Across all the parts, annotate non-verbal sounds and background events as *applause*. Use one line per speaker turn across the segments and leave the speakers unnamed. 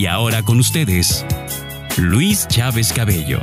Y ahora con ustedes, Luis Chávez Cabello.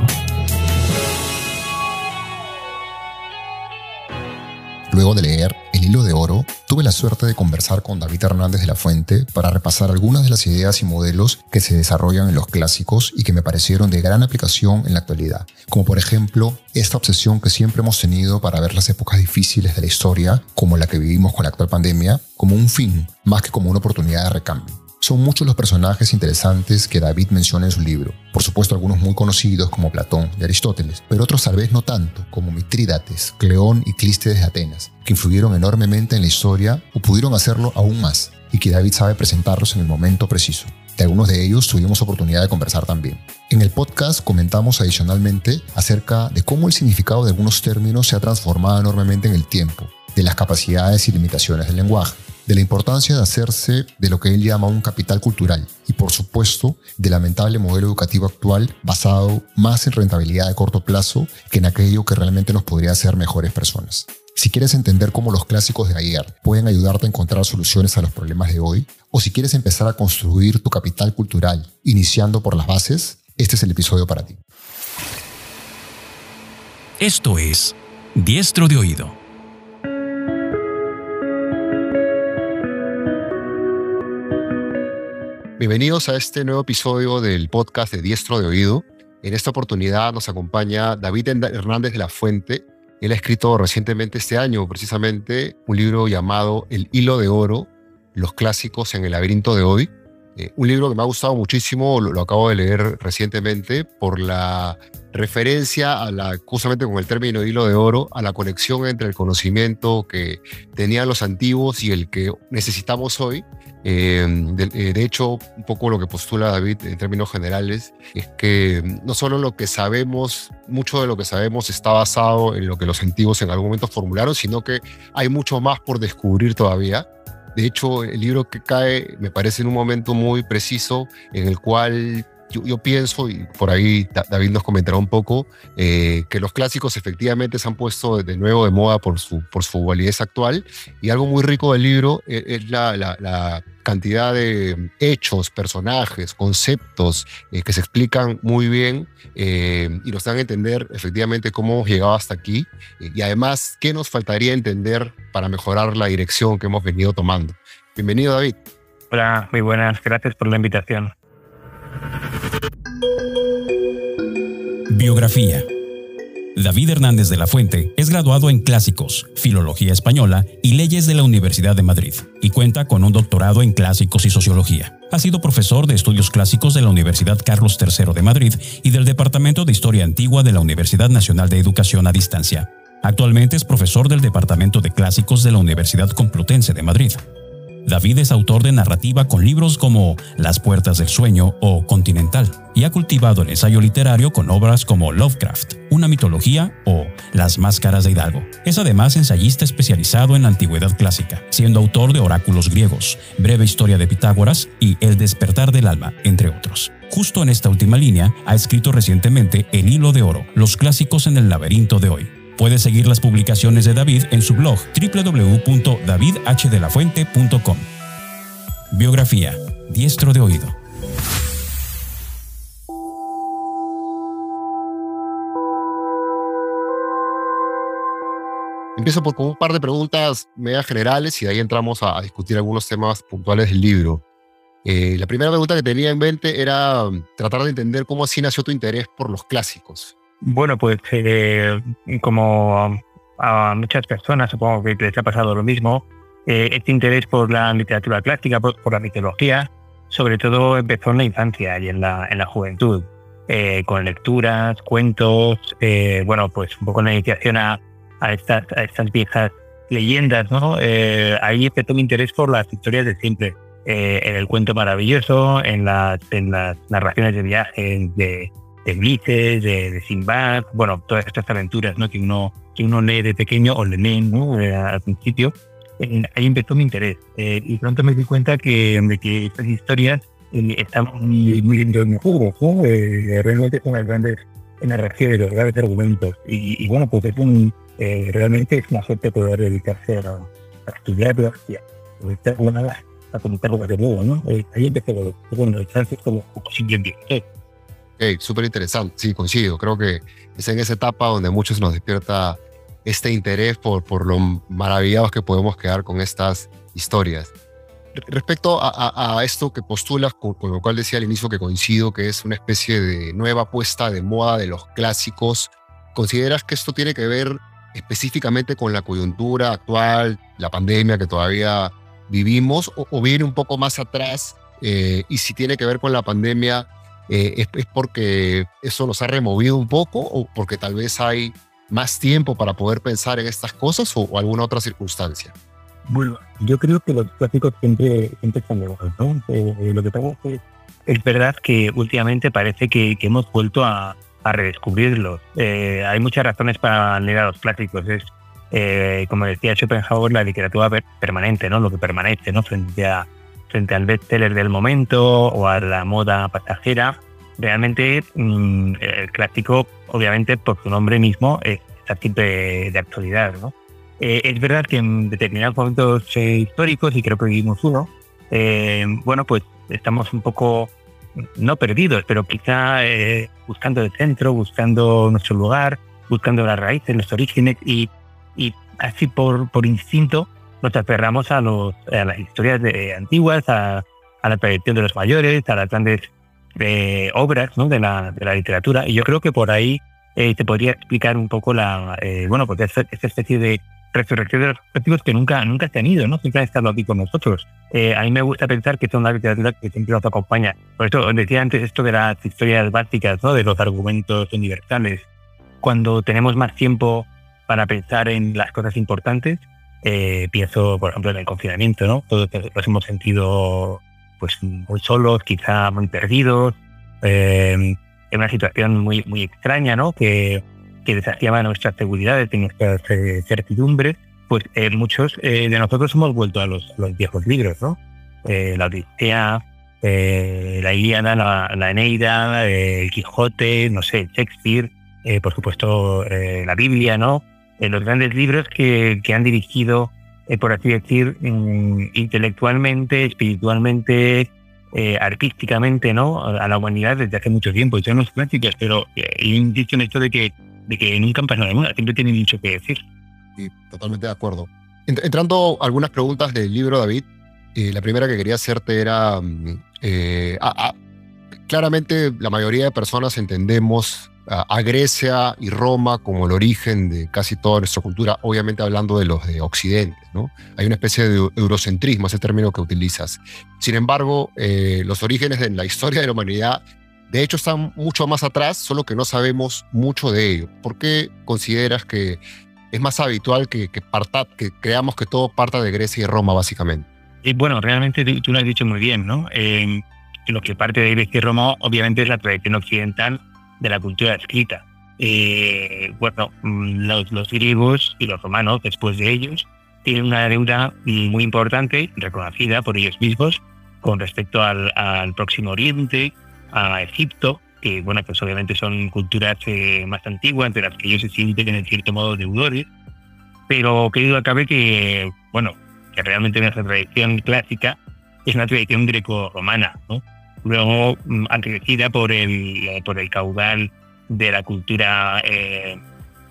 Luego de leer El hilo de oro, tuve la suerte de conversar con David Hernández de la Fuente para repasar algunas de las ideas y modelos que se desarrollan en los clásicos y que me parecieron de gran aplicación en la actualidad, como por ejemplo esta obsesión que siempre hemos tenido para ver las épocas difíciles de la historia, como la que vivimos con la actual pandemia, como un fin más que como una oportunidad de recambio. Son muchos los personajes interesantes que David menciona en su libro. Por supuesto, algunos muy conocidos como Platón y Aristóteles, pero otros tal vez no tanto, como Mitrídates, Cleón y Clístedes de Atenas, que influyeron enormemente en la historia o pudieron hacerlo aún más, y que David sabe presentarlos en el momento preciso. De algunos de ellos tuvimos oportunidad de conversar también. En el podcast comentamos adicionalmente acerca de cómo el significado de algunos términos se ha transformado enormemente en el tiempo, de las capacidades y limitaciones del lenguaje de la importancia de hacerse de lo que él llama un capital cultural y por supuesto del lamentable modelo educativo actual basado más en rentabilidad de corto plazo que en aquello que realmente nos podría hacer mejores personas. Si quieres entender cómo los clásicos de ayer pueden ayudarte a encontrar soluciones a los problemas de hoy, o si quieres empezar a construir tu capital cultural iniciando por las bases, este es el episodio para ti.
Esto es Diestro de Oído
Bienvenidos a este nuevo episodio del podcast de Diestro de Oído. En esta oportunidad nos acompaña David Hernández de la Fuente. Él ha escrito recientemente este año precisamente un libro llamado El Hilo de Oro, los clásicos en el laberinto de hoy. Eh, un libro que me ha gustado muchísimo, lo, acabo de leer recientemente por la referencia justamente con el término hilo de oro, a la conexión entre el conocimiento que tenían los antiguos y el que necesitamos hoy eh, eh, de, hecho, un poco lo que postula David en términos generales es que no solo lo que sabemos, mucho de lo que sabemos está basado en lo que los antiguos en algún momento formularon, sino que hay mucho más por descubrir todavía. De hecho, el libro que cae me parece en un momento muy preciso en el cual yo, pienso, y por ahí David nos comentará un poco, eh, que los clásicos efectivamente se han puesto de nuevo de moda por su, por su validez actual. Y algo muy rico del libro es, es la, cantidad de hechos, personajes, conceptos eh, que se explican muy bien eh, y nos dan a entender efectivamente cómo hemos llegado hasta aquí. y además, qué nos faltaría entender para mejorar la dirección que hemos venido tomando. Bienvenido, David.
Hola, muy buenas. Gracias por la invitación.
Biografía. David Hernández de la Fuente es graduado en Clásicos, Filología Española y Leyes de la Universidad de Madrid y cuenta con un doctorado en Clásicos y Sociología. Ha sido profesor de Estudios Clásicos de la Universidad Carlos III de Madrid y del Departamento de Historia Antigua de la Universidad Nacional de Educación a Distancia. Actualmente es profesor del Departamento de Clásicos de la Universidad Complutense de Madrid. David es autor de narrativa con libros como Las Puertas del Sueño o Continental, y ha cultivado el ensayo literario con obras como Lovecraft, Una mitología o Las Máscaras de Hidalgo. Es además ensayista especializado en antigüedad clásica, siendo autor de Oráculos griegos, Breve Historia de Pitágoras y El despertar del alma, entre otros. Justo en esta última línea, ha escrito recientemente El hilo de oro, los clásicos en el laberinto de hoy, Puedes seguir las publicaciones de David en su blog www.davidhdelafuente.com. Biografía. Diestro de oído.
Empiezo por un par de preguntas medias generales y de ahí entramos a, discutir algunos temas puntuales del libro. Eh, la primera pregunta que tenía en mente era um, tratar de entender cómo así nació tu interés por los clásicos.
Bueno, pues eh, como a muchas personas supongo que les ha pasado lo mismo, eh, este interés por la literatura clásica, por, la mitología, sobre todo empezó en la infancia y en la, en la juventud, eh, con lecturas, cuentos, bueno, pues un poco la iniciación a, a, estas, a estas viejas leyendas, ¿no? ahí empezó mi interés por las historias de siempre. en el cuento maravilloso, en las, en las narraciones de viajes de, de Ulises, de, de Sinbad, bueno, todas estas aventuras ¿no? que, uno, que uno lee de pequeño o le leen ¿no? al principio, ahí empezó mi interés. y pronto me di cuenta que, que estas historias están muy, muy en juego, ¿no? realmente son las grandes narraciones, los grandes argumentos. Y, y, bueno, pues es un, realmente es una suerte poder dedicarse a, a estudiar biología, a, a comentar de nuevo, ¿no? ahí empecé con los chances como siguiente.
Okay, súper interesante, sí, coincido. Creo que es en esa etapa donde muchos nos despierta este interés por, por lo maravillados que podemos quedar con estas historias. Respecto a, esto que postulas, con, lo cual decía al inicio que coincido, que es una especie de nueva puesta de moda de los clásicos, ¿consideras que esto tiene que ver específicamente con la coyuntura actual, la pandemia que todavía vivimos, o, viene un poco más atrás? Eh, y si tiene que ver con la pandemia, eh, es, porque eso nos ha removido un poco o porque tal vez hay más tiempo para poder pensar en estas cosas o, alguna otra circunstancia?
Bueno, yo creo que los clásicos siempre, siempre están de ¿no? Eh, lo que pasa es que es verdad que últimamente parece que, que hemos vuelto a, a redescubrirlos. Eh, hay muchas razones para leer a los clásicos. Es, como decía Schopenhauer, la literatura permanente, ¿no? Lo que permanece, ¿no? Frente a, frente al bestseller del momento o a la moda pasajera. Realmente mm, el clásico, obviamente por su nombre mismo, está siempre de actualidad. ¿no? Eh, es verdad que en determinados momentos eh, históricos, y creo que vivimos uno, eh, bueno, pues estamos un poco, no perdidos, pero quizá buscando el centro, buscando nuestro lugar, buscando las raíces, los orígenes, y, y así por, por instinto nos aferramos a, los, a las historias de, antiguas, a, a, la tradición de los mayores, a las grandes eh, obras ¿no? de, la, de, la, literatura. Y yo creo que por ahí eh, se podría explicar un poco la, eh, bueno, pues esa, especie de resurrección de los objetivos que nunca, nunca se han ido, ¿no? Siempre han estado aquí con nosotros. a mí me gusta pensar que es una literatura que siempre nos acompaña. Por eso decía antes esto de las historias básicas, ¿no? De los argumentos universales. Cuando tenemos más tiempo para pensar en las cosas importantes, eh, pienso, por ejemplo, en el confinamiento, ¿no? Todos nos hemos sentido pues muy solos, quizá muy perdidos, em, en una situación muy, muy extraña, ¿no? Que, que desafiaba nuestras seguridades y nuestras eh, certidumbres. Pues eh, muchos de nosotros hemos vuelto a los, los viejos libros, ¿no? la Odisea, la Ilíada, la, la Eneida, el Quijote, no sé, Shakespeare, por supuesto la Biblia, ¿no? En los grandes libros que, que han dirigido, eh, por así decir, intelectualmente, espiritualmente, eh, artísticamente, ¿no? A la humanidad desde hace mucho tiempo. Y son los clásicos, pero eh, insisto en esto de que, de que nunca han pasado de moda, siempre tienen mucho que decir.
Sí, totalmente de acuerdo. Entrando algunas preguntas del libro, David, la primera que quería hacerte era, mm, claramente la mayoría de personas entendemos a Grecia y Roma como el origen de casi toda nuestra cultura, obviamente hablando de los de Occidente. ¿no? Hay una especie de eurocentrismo, ese término que utilizas. Sin embargo, eh, los orígenes de la historia de la humanidad, de hecho, están mucho más atrás, solo que no sabemos mucho de ello. ¿Por qué consideras que es más habitual que, que, que creamos que todo parta de Grecia y Roma, básicamente?
Y bueno, realmente tú lo has dicho muy bien, ¿no? Eh, lo que parte de Grecia y Roma, obviamente, es la tradición occidental de la cultura escrita. Eh, bueno, mm, los, griegos y los romanos, después de ellos, tienen una deuda muy importante, reconocida por ellos mismos, con respecto al, Próximo Oriente, a Egipto, que bueno, pues obviamente son culturas eh, más antiguas, de las que ellos se sienten en cierto modo deudores, pero que duda cabe que, bueno, que realmente nuestra tradición clásica es una tradición greco-romana. Luego mm, enriquecida por el, eh, por el caudal de la cultura eh,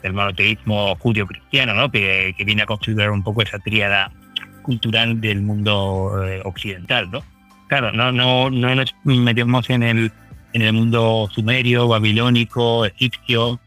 del monoteísmo judío-cristiano, ¿no? que, que, viene a configurar un poco esa tríada cultural del mundo eh, occidental. ¿no? Claro, no, no, no nos metemos en el, en el mundo sumerio, babilónico, egipcio.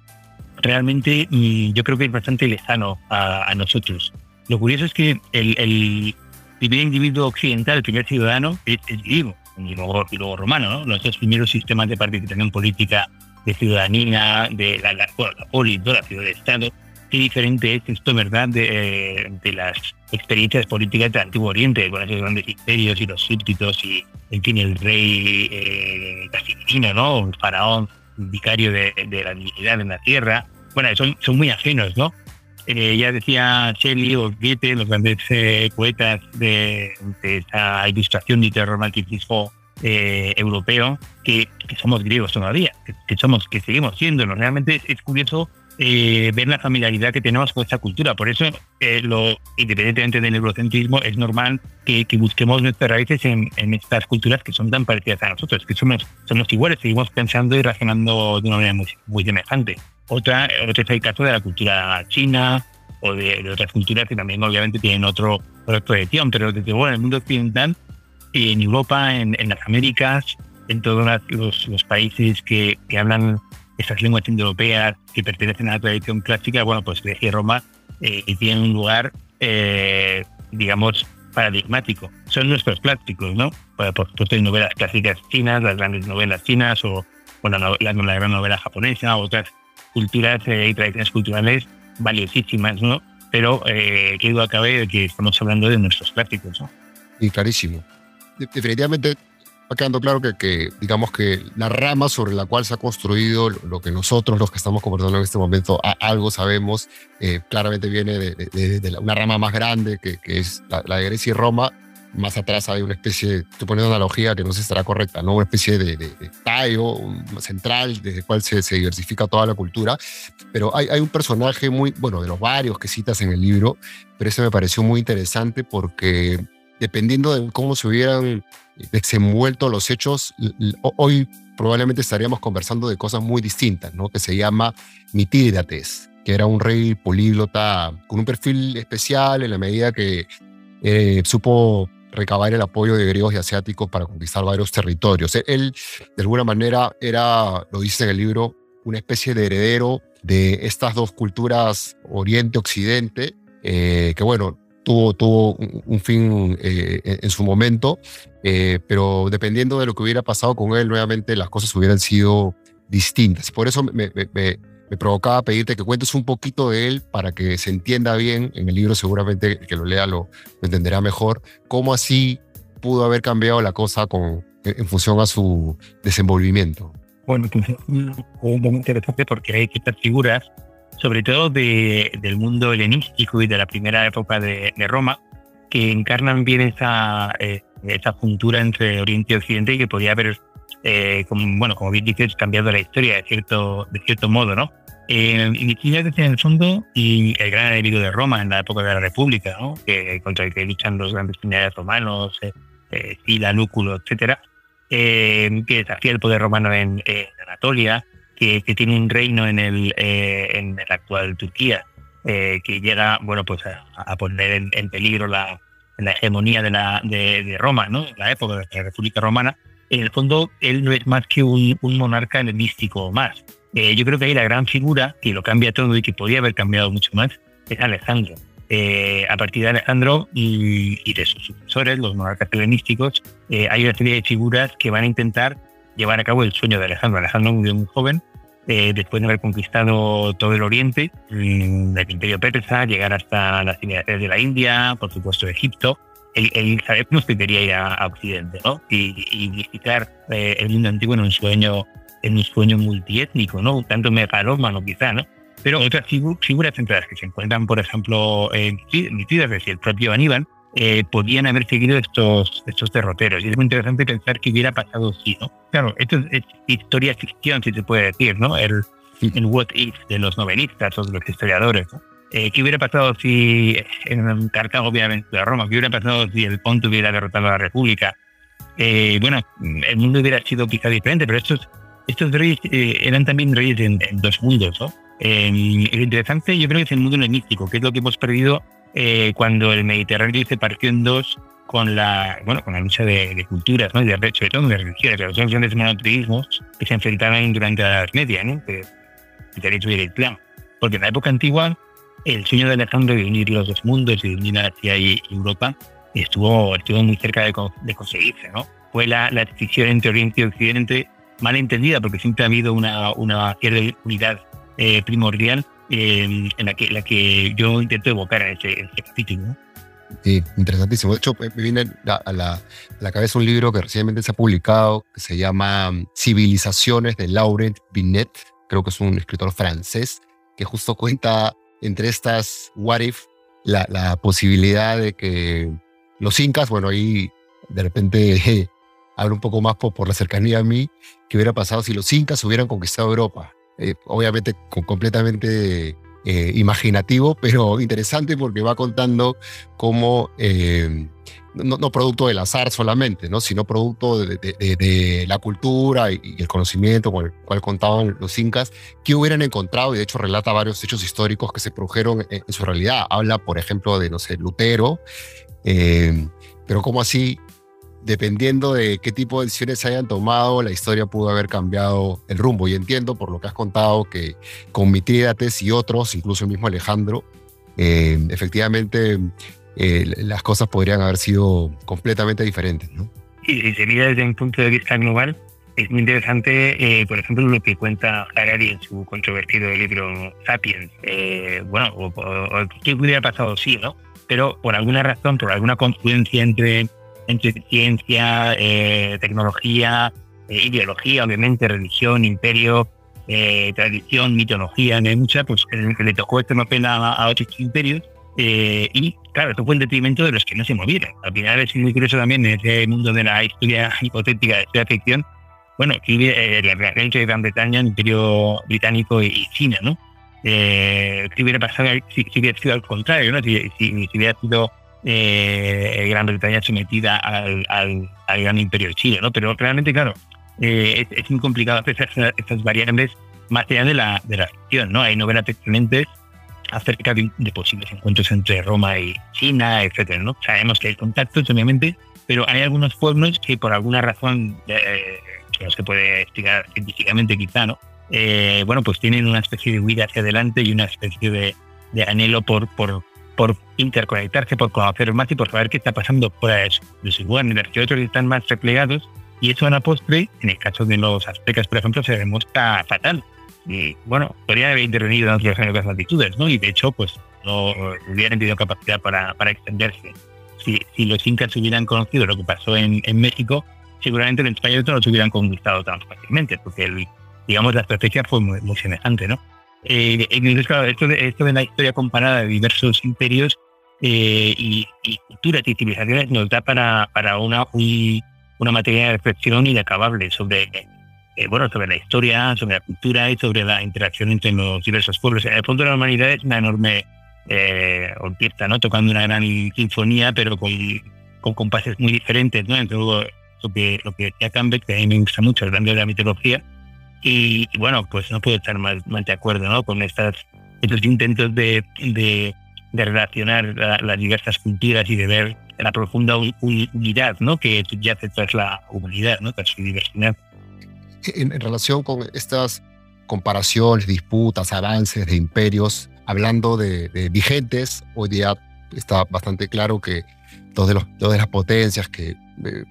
Realmente mm, yo creo que es bastante lejano a, nosotros. Lo curioso es que el, el primer individuo occidental, el primer ciudadano, es griego y luego, y luego romano, ¿no? Los dos primeros sistemas de participación política, de ciudadanía, de la, la, de Estado, qué diferente es esto, ¿verdad?, de, de las experiencias políticas del Antiguo Oriente, con esos grandes imperios y los súbditos y, en fin, el rey eh, ¿no?, el faraón, vicario de, la divinidad en la tierra. Bueno, son, son muy ajenos, ¿no? Eh, ya decía Shelley o Goethe, los grandes eh, poetas de, esa ilustración y romanticismo eh, europeo, que, somos griegos todavía, que, somos, que seguimos siendo. Realmente es curioso eh, ver la familiaridad que tenemos con esta cultura. Por eso, eh, lo, independientemente del eurocentrismo, es normal que, busquemos nuestras raíces en, estas culturas que son tan parecidas a nosotros, que somos, somos iguales, seguimos pensando y razonando de una manera muy, semejante. Otra, otro es el caso de la cultura china o de, otras culturas que también obviamente tienen otro, otra proyección, pero desde luego en el mundo occidental, en Europa, en, las Américas, en todos los, los países que, que hablan esas lenguas indoeuropeas que pertenecen a la tradición clásica, bueno, pues Grecia y Roma eh, tienen un lugar, eh, digamos, paradigmático. Son nuestros clásicos, ¿no? Por, supuesto, hay novelas clásicas chinas, las grandes novelas chinas, o bueno, la, la, gran novela japonesa, otras culturas eh, y tradiciones culturales valiosísimas, ¿no? Pero eh, qué duda cabe de que estamos hablando de nuestros clásicos, ¿no?
Y clarísimo. Definitivamente va quedando claro que, digamos que la rama sobre la cual se ha construido lo que nosotros, los que estamos conversando en este momento, algo sabemos, eh, claramente viene de, una rama más grande que, es la, de Grecia y Roma. Más atrás hay una especie, estoy poniendo analogía que no sé si estará correcta, ¿no? una especie de, tallo central desde el cual se, diversifica toda la cultura. Pero hay, hay un personaje muy, bueno, de los varios que citas en el libro, pero ese me pareció muy interesante porque dependiendo de cómo se hubieran desenvuelto los hechos, hoy probablemente estaríamos conversando de cosas muy distintas, ¿no? que se llama Mitídates, que era un rey políglota con un perfil especial en la medida que eh, supo recabar el apoyo de griegos y asiáticos para conquistar varios territorios. Él, de alguna manera, era, lo dice en el libro, una especie de heredero de estas dos culturas, Oriente-Occidente, eh, que bueno, tuvo, tuvo un, fin eh, en su momento, eh, pero dependiendo de lo que hubiera pasado con él, nuevamente las cosas hubieran sido distintas. Por eso provocaba pedirte que cuentes un poquito de él para que se entienda bien. En el libro seguramente el que lo lea lo, entenderá mejor. Cómo así pudo haber cambiado la cosa con, en función a su desenvolvimiento.
Bueno, es muy interesante porque hay ciertas figuras sobre todo de, del mundo helenístico y de la primera época de, Roma, que encarnan bien esa, eh, esa juntura entre Oriente y Occidente y que podría haber, eh, como, bueno, como bien dices, cambiado la historia de cierto, de cierto modo, ¿no? Eh, en el fondo y el gran enemigo de Roma en la época de la República, ¿no? que, contra el que luchan los grandes generales romanos, eh, eh, Sila, Lúculo, etcétera, que desafía el poder romano en Anatolia, que, tiene un reino en el, eh, en la actual Turquía, eh, que llega bueno, pues a, poner en, peligro la, la hegemonía de, la, de, Roma, ¿no? la época de la República Romana. En el fondo, él no es más que un, un monarca helenístico más. Eh, yo creo que ahí la gran figura que lo cambia todo y que podría haber cambiado mucho más es Alejandro. a partir de Alejandro y, de sus sucesores, los monarcas helenísticos, hay una serie de figuras que van a intentar llevar a cabo el sueño de Alejandro. Alejandro murió muy joven, eh, después de haber conquistado todo el oriente, mm, del imperio persa, llegar hasta las ciudades de la India, por supuesto Egipto, él, sabemos que quería ir a, Occidente ¿no? y, visitar eh, el mundo antiguo en un sueño en un sueño multiétnico, ¿no? tanto megalómano quizá, ¿no? Pero otras figuras entre las que se encuentran, por ejemplo, en Mitidas, y el propio Aníbal, eh, podían haber seguido estos, estos derroteros. Y es muy interesante pensar que hubiera pasado si, ¿no? Claro, esto es, historia ficción, si se puede decir, ¿no? El, what if de los novelistas o de los historiadores, eh, ¿Qué hubiera pasado si en Cartago obviamente de Roma? ¿Qué hubiera pasado si el Ponto hubiera derrotado a la República? Eh, bueno, el mundo hubiera sido quizá diferente, pero estos, estos reyes eran también reyes en, dos mundos, ¿no? lo interesante yo creo que es el mundo helenístico, que es lo que hemos perdido eh, cuando el Mediterráneo se partió en dos con la, bueno, con la lucha de, culturas, ¿no? de, sobre todo de religiones, de los grandes monoteísmos que se enfrentaron durante la Edad Media, ¿no? el derecho y el Islam. Porque en la época antigua, el sueño de Alejandro de unir los dos mundos, de unir Asia y Europa, estuvo, estuvo muy cerca de, conseguirse. ¿no? Fue la, la decisión entre Oriente y Occidente mal entendida, porque siempre ha habido una, una cierta unidad eh, primordial en, la, que, la que yo intento evocar en ese, capítulo.
Sí, interesantísimo. De hecho, me viene a la, la, cabeza un libro que recientemente se ha publicado que se llama mm, Civilizaciones de Laurent Binet. Creo que es un escritor francés que justo cuenta entre estas what if la, la posibilidad de que los incas, bueno, ahí de repente hablo un poco más por, la cercanía a mí, que hubiera pasado si los incas hubieran conquistado Europa. Eh, obviamente completamente eh, imaginativo, *laughs* pero interesante porque va contando cómo, eh, no, producto del azar solamente, ¿no? sino producto de, la cultura y, el conocimiento con el cual contaban los incas, que hubieran encontrado, y de hecho relata varios hechos históricos que se produjeron en, en su realidad. Habla, por ejemplo, de, no sé, Lutero, pero como así dependiendo de qué tipo de decisiones se hayan tomado, la historia pudo haber cambiado el rumbo. Y entiendo por lo que has contado que con Mitrídates y otros, incluso el mismo Alejandro, eh, efectivamente eh, las cosas podrían haber sido completamente diferentes. ¿no?
Sí, si se mira desde un punto de vista global, es muy interesante, eh, por ejemplo, lo que cuenta Harari en su controvertido libro Sapiens. bueno, o, qué hubiera pasado sí, ¿no? Pero por alguna razón, por alguna confluencia entre entre ciencia, eh, tecnología, eh, ideología, obviamente, religión, imperio, eh, tradición, mitología, hay mucha, pues le tocó este papel a, a otros imperios. y claro, esto fue en detrimento de los que no se movieron. Al final es muy curioso también en ese mundo de la historia *laughs* hipotética de la ficción. Bueno, aquí la relación de Gran Bretaña, el Imperio Británico y China, ¿no? ¿Qué hubiera pasado si, hubiera sido al contrario, ¿no? Si, si, si hubiera sido eh, Gran Bretaña sometida al, al, gran imperio de Chile, ¿no? Pero realmente, claro, eh, es, muy complicado hacer estas, variables más allá de la, de la ficción, ¿no? Hay novelas excelentes acerca de, posibles encuentros entre Roma y China, etcétera, ¿no? Sabemos que hay contactos, obviamente, pero hay algunos pueblos que por alguna razón eh, que no se puede explicar científicamente quizá, ¿no? Eh, bueno, pues tienen una especie de huida hacia adelante y una especie de, de anhelo por, por, por interconectarse, por conocer más y por saber qué está pasando de su, de su que otros están más replegados. Y eso a la postre, en el caso de los aztecas, por ejemplo, se demuestra fatal. Y bueno, podría haber intervenido en otras latitudes, ¿no? Y de hecho, pues no hubieran tenido capacidad para, para extenderse. Si, los incas hubieran conocido lo que pasó en, en México, seguramente los españoles no los hubieran conquistado tan fácilmente, porque digamos la estrategia fue muy semejante, ¿no? Eh, entonces, claro, esto de, esto de la historia comparada de diversos imperios eh, y, culturas y civilizaciones nos da para, para una, una materia de reflexión inacabable sobre, eh, bueno, sobre la historia, sobre la cultura y sobre la interacción entre los diversos pueblos. En el fondo de la humanidad es una enorme eh, orquesta, ¿no? Tocando una gran sinfonía, pero con, con compases muy diferentes, ¿no? Entre lo, que, lo que decía Campbell, que a mí me gusta mucho, grande de la mitología, y, bueno, pues no puedo estar más, de acuerdo ¿no? con estas, estos intentos de, de, relacionar las diversas culturas y de ver la profunda unidad ¿no? que yace tras la humanidad, ¿no? tras su diversidad.
En, relación con estas comparaciones, disputas, avances de imperios, hablando de, vigentes, hoy día está bastante claro que dos de, los, dos de las potencias que eh,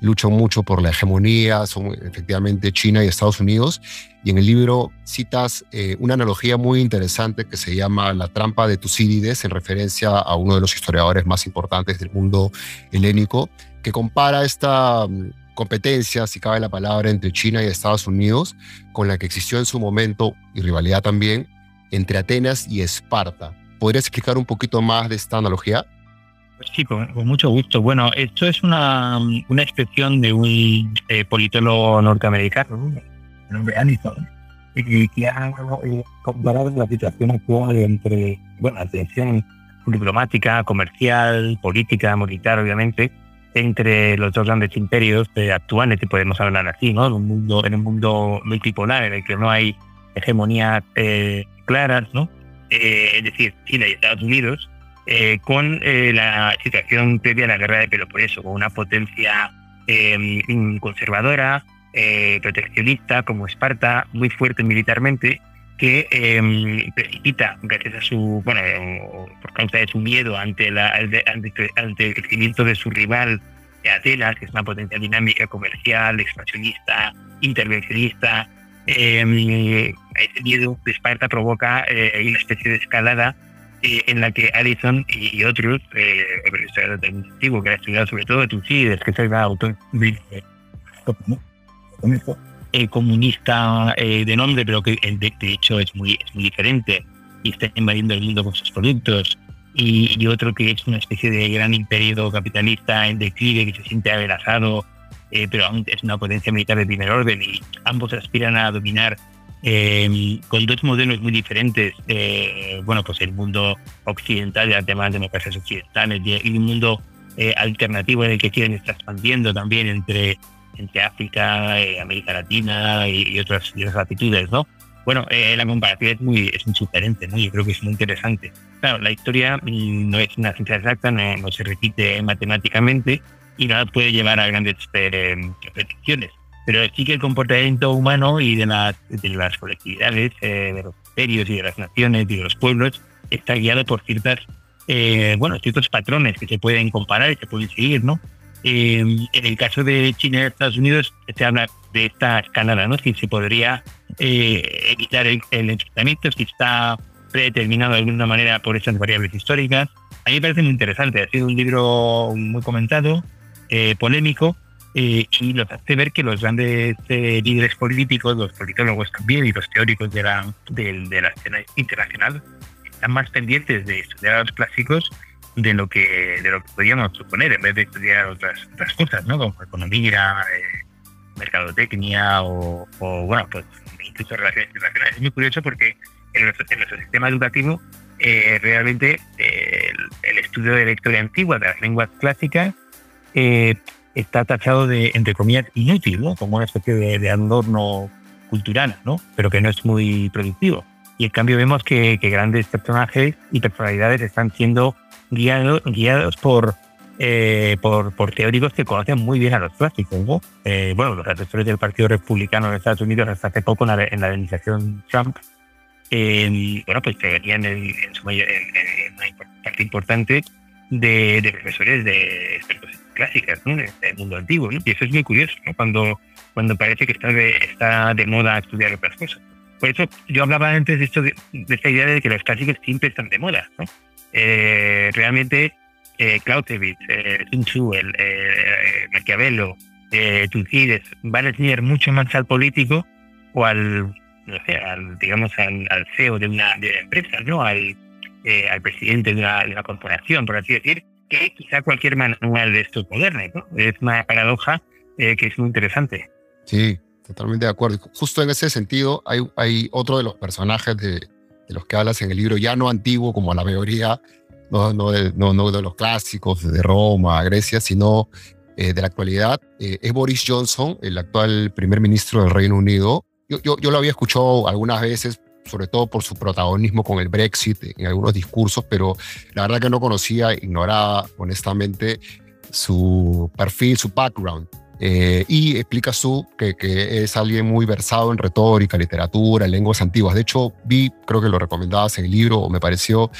luchan mucho por la hegemonía, son efectivamente China y Estados Unidos. Y en el libro citas eh, una analogía muy interesante que se llama La trampa de Tucídides, en referencia a uno de los historiadores más importantes del mundo helénico, que compara esta mm, competencia, si cabe la palabra, entre China y Estados Unidos, con la que existió en su momento, y rivalidad también, entre Atenas y Esparta. ¿Podrías explicar un poquito más de esta analogía?
Sí, con, mucho gusto. Bueno, esto es una, una expresión de un eh, politólogo norteamericano, el nombre Anison, que, ha eh, comparado la situación actual entre, bueno, la tensión diplomática, comercial, política, militar, obviamente, entre los dos grandes imperios actuales, que podemos hablar así, ¿no? En un mundo, en un mundo multipolar en el que no hay hegemonías eh, claras, ¿no? es decir, China y Estados Unidos, eh, con eh, la situación previa a la guerra de Peloponeso, con una potencia em, conservadora, eh, proteccionista como Esparta, muy fuerte militarmente, que em, precipita, gracias a su, bueno, por causa de su miedo ante, la, ante, ante el crecimiento de su rival Atenas, que es una potencia dinámica, comercial, expansionista, intervencionista, eh, ese miedo de Esparta provoca eh, una especie de escalada eh, en la que Allison y, otros, eh, historiador antiguo que ha estudiado sobre todo Tucídides, que es el autor comunista de nombre, pero que de, hecho es muy, es muy diferente y está invadiendo el mundo con sus productos, y, otro que es una especie de gran imperio capitalista en declive que se siente amenazado, eh, pero aún es una potencia militar de primer orden y ambos aspiran a dominar eh, con dos modelos muy diferentes, eh, bueno, pues el mundo occidental y las demás democracias occidentales y un mundo alternativo en el que quieren estar expandiendo también entre, entre África, América Latina y, otras, latitudes, ¿no? bueno, eh, la comparación es muy, es muy diferente, ¿no? Yo creo que es muy interesante. Claro, la historia mm, no es una ciencia exacta, no, se repite matemáticamente y nada puede llevar a grandes eh, repeticiones. Pero sí que el comportamiento humano y de las, de las colectividades, eh, de los imperios y de las naciones y de los pueblos está guiado por ciertas, bueno, ciertos patrones que se pueden comparar y se pueden seguir, ¿no? en el caso de China y Estados Unidos se habla de esta escalada, ¿no? Si se podría eh, evitar el, el enfrentamiento si está predeterminado de alguna manera por esas variables históricas. A mí me parece muy interesante, ha sido un libro muy comentado, eh, polémico, eh, y nos hace ver que los grandes eh, líderes políticos, los politólogos también y los teóricos de la, escena internacional están más pendientes de estudiar a los clásicos de lo que de lo que podríamos suponer en vez de estudiar otras otras cosas no como economía eh, mercadotecnia o, bueno pues relaciones internacionales. Es muy curioso porque en nuestro, sistema educativo eh, realmente eh, el, estudio de la historia antigua, de las lenguas clásicas, está tachado de, entre comillas, inútil, ¿no? como una especie de, adorno cultural, ¿no? pero que no es muy productivo. Y en cambio vemos que, grandes personajes y personalidades están siendo guiados, guiados por eh, por, por, teóricos que conocen muy bien a los clásicos. Eh, bueno, los asesores del Partido Republicano de Estados Unidos hasta hace poco en la, en administración Trump, eh, bueno, pues tenían en, mayor, una parte importante de, de, profesores de expertos clásicas ¿no? del mundo antiguo. Y eso es muy curioso cuando, cuando parece que está de, está de moda estudiar otras cosas. Por eso yo hablaba antes de, esto, de, esta idea de que los clásicos siempre están de moda. ¿no? realmente eh, Clausewitz, eh, Sun el, eh, Maquiavelo, eh, Tucídides, van a enseñar mucho más al político o al, no sé, al, digamos, al, CEO de una, de empresa, ¿no? Al, eh, al presidente de una, de una, corporación, por así decir, que quizá cualquier manual de estos modernos, ¿no? Es una paradoja que es muy interesante.
Sí, totalmente de acuerdo. Justo en ese sentido, hay, hay otro de los personajes de, de los que hablas en el libro, ya no antiguo como la mayoría, no, no, de, no, no de los clásicos de Roma, Grecia, sino eh, de la actualidad, eh, es Boris Johnson, el actual primer ministro del Reino Unido. Yo, yo, yo, lo había escuchado algunas veces, sobre todo por su protagonismo con el Brexit en algunos discursos, pero la verdad que no conocía, ignoraba honestamente su perfil, su background. Eh, y explica su que, que, es alguien muy versado en retórica, literatura, en lenguas antiguas. De hecho, vi, creo que lo recomendabas en el libro, o me pareció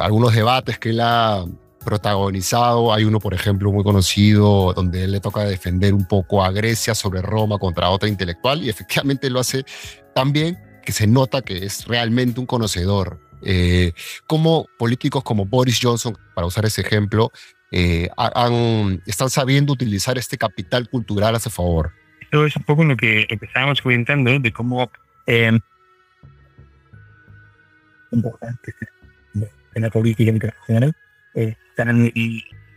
algunos debates que él ha protagonizado. Hay uno, por ejemplo, muy conocido, donde él le toca defender un poco a Grecia sobre Roma contra otra intelectual, y efectivamente lo hace tan bien que se nota que es realmente un conocedor. Eh, como políticos como Boris Johnson, para usar ese ejemplo, eh, han, están sabiendo utilizar este capital cultural a su favor.
Eso es un poco lo que empezábamos comentando de cómo eh, en la política internacional eh, están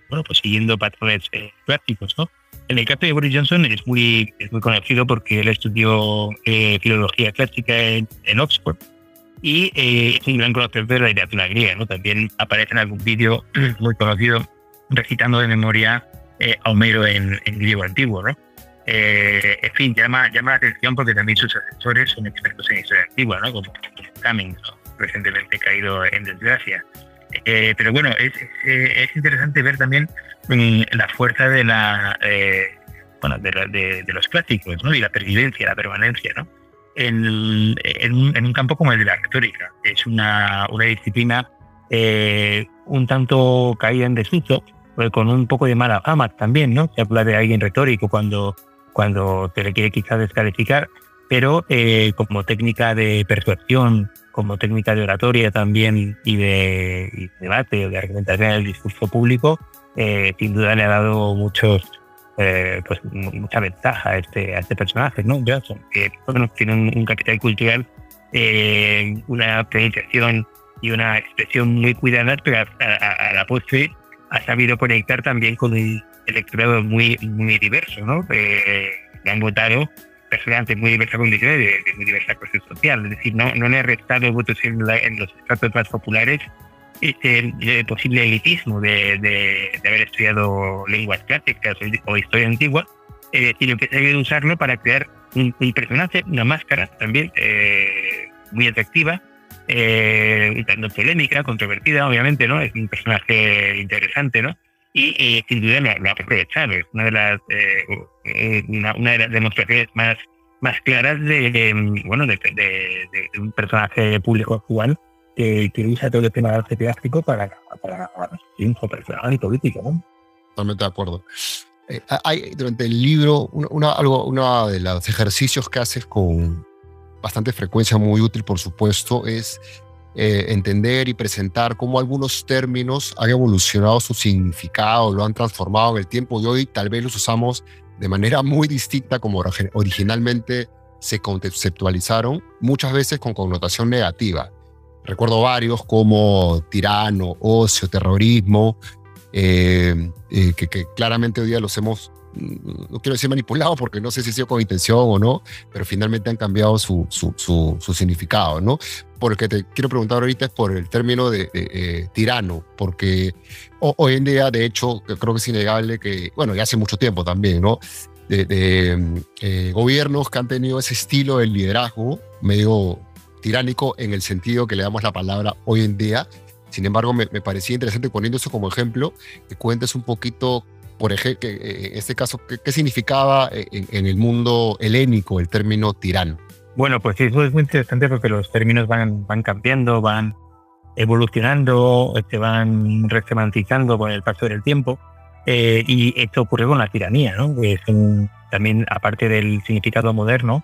bueno, pues siguiendo patrones eh, prácticos, ¿no? En el caso de Boris Johnson es muy, es muy conocido porque él estudió eh, filología clásica en, en Oxford y eh, es un gran conocedor de la literatura griega, ¿no? También aparece en algún vídeo *clears throat* muy conocido recitando de memoria eh, a Homero en, griego antiguo, ¿no? Eh, en fin, llama, llama la atención porque también sus asesores son expertos en historia antigua, ¿no? Como Cummings, recientemente caído en desgracia. Eh, pero bueno, es, es, interesante ver también mm, la fuerza de la bueno de, de, los clásicos, ¿no? Y la pervivencia, la permanencia, ¿no? En, en, en un campo como el de la retórica. Es una, una disciplina un tanto caída en desuso, pues con un poco de mala fama también, ¿no? Se habla de alguien retórico cuando, cuando te le quiere quizás descalificar, pero eh, como técnica de persuasión, como técnica de oratoria también y de, debate o de argumentación en el discurso público, eh, sin duda le ha dado muchos eh, pues mucha ventaja a este, a este personaje, ¿no? Johnson, que tiene un, capital cultural, una penetración y una expresión muy cuidada, pero a, la postre ha sabido conectar también con un electorado muy, muy diverso, ¿no? Eh, le han votado personas de muy diversa condición, de, de, muy diversa social. Es decir, no, no le ha restado votos en, los estratos más populares este, el, posible elitismo de, de, haber estudiado lenguas clásicas o, historia antigua, eh, sino que se usarlo para crear un, personaje, una máscara también eh, muy atractiva, eh, tanto polémica, controvertida, obviamente, ¿no? Es un personaje interesante, ¿no? Y sin duda lo, ha aprovechado. Es una de las, eh, eh, una, de las demostraciones más, más claras de, bueno, de, un personaje público actual que, utiliza todo el tema del arte plástico para, para, triunfo personal y político, ¿no?
Totalmente de acuerdo. Eh, hay durante el libro una, algo, uno de los ejercicios que haces con bastante frecuencia, muy útil por supuesto, es eh, entender y presentar cómo algunos términos han evolucionado su significado, lo han transformado en el tiempo y hoy tal vez los usamos de manera muy distinta como originalmente se conceptualizaron, muchas veces con connotación negativa. Recuerdo varios como tirano, ocio, terrorismo, eh, eh, que, claramente hoy día los hemos no quiero decir manipulado porque no sé si ha sido con intención o no, pero finalmente han cambiado su, su, su, significado, ¿no? Por lo que te quiero preguntar ahorita es por el término de, eh, tirano, porque hoy en día, de hecho, creo que es innegable que, bueno, ya hace mucho tiempo también, ¿no? De, eh, gobiernos que han tenido ese estilo de liderazgo medio tiránico en el sentido que le damos la palabra hoy en día. Sin embargo, me, me parecía interesante poniendo eso como ejemplo, que cuentes un poquito por ejemplo, eh, en este caso, ¿qué, significaba eh, en, el mundo helénico el término tirano?
Bueno, pues eso es muy interesante porque los términos van, van cambiando, van evolucionando, se van resemantizando con el paso del tiempo. Eh, y esto ocurre con la tiranía, ¿no? es también, aparte del significado moderno,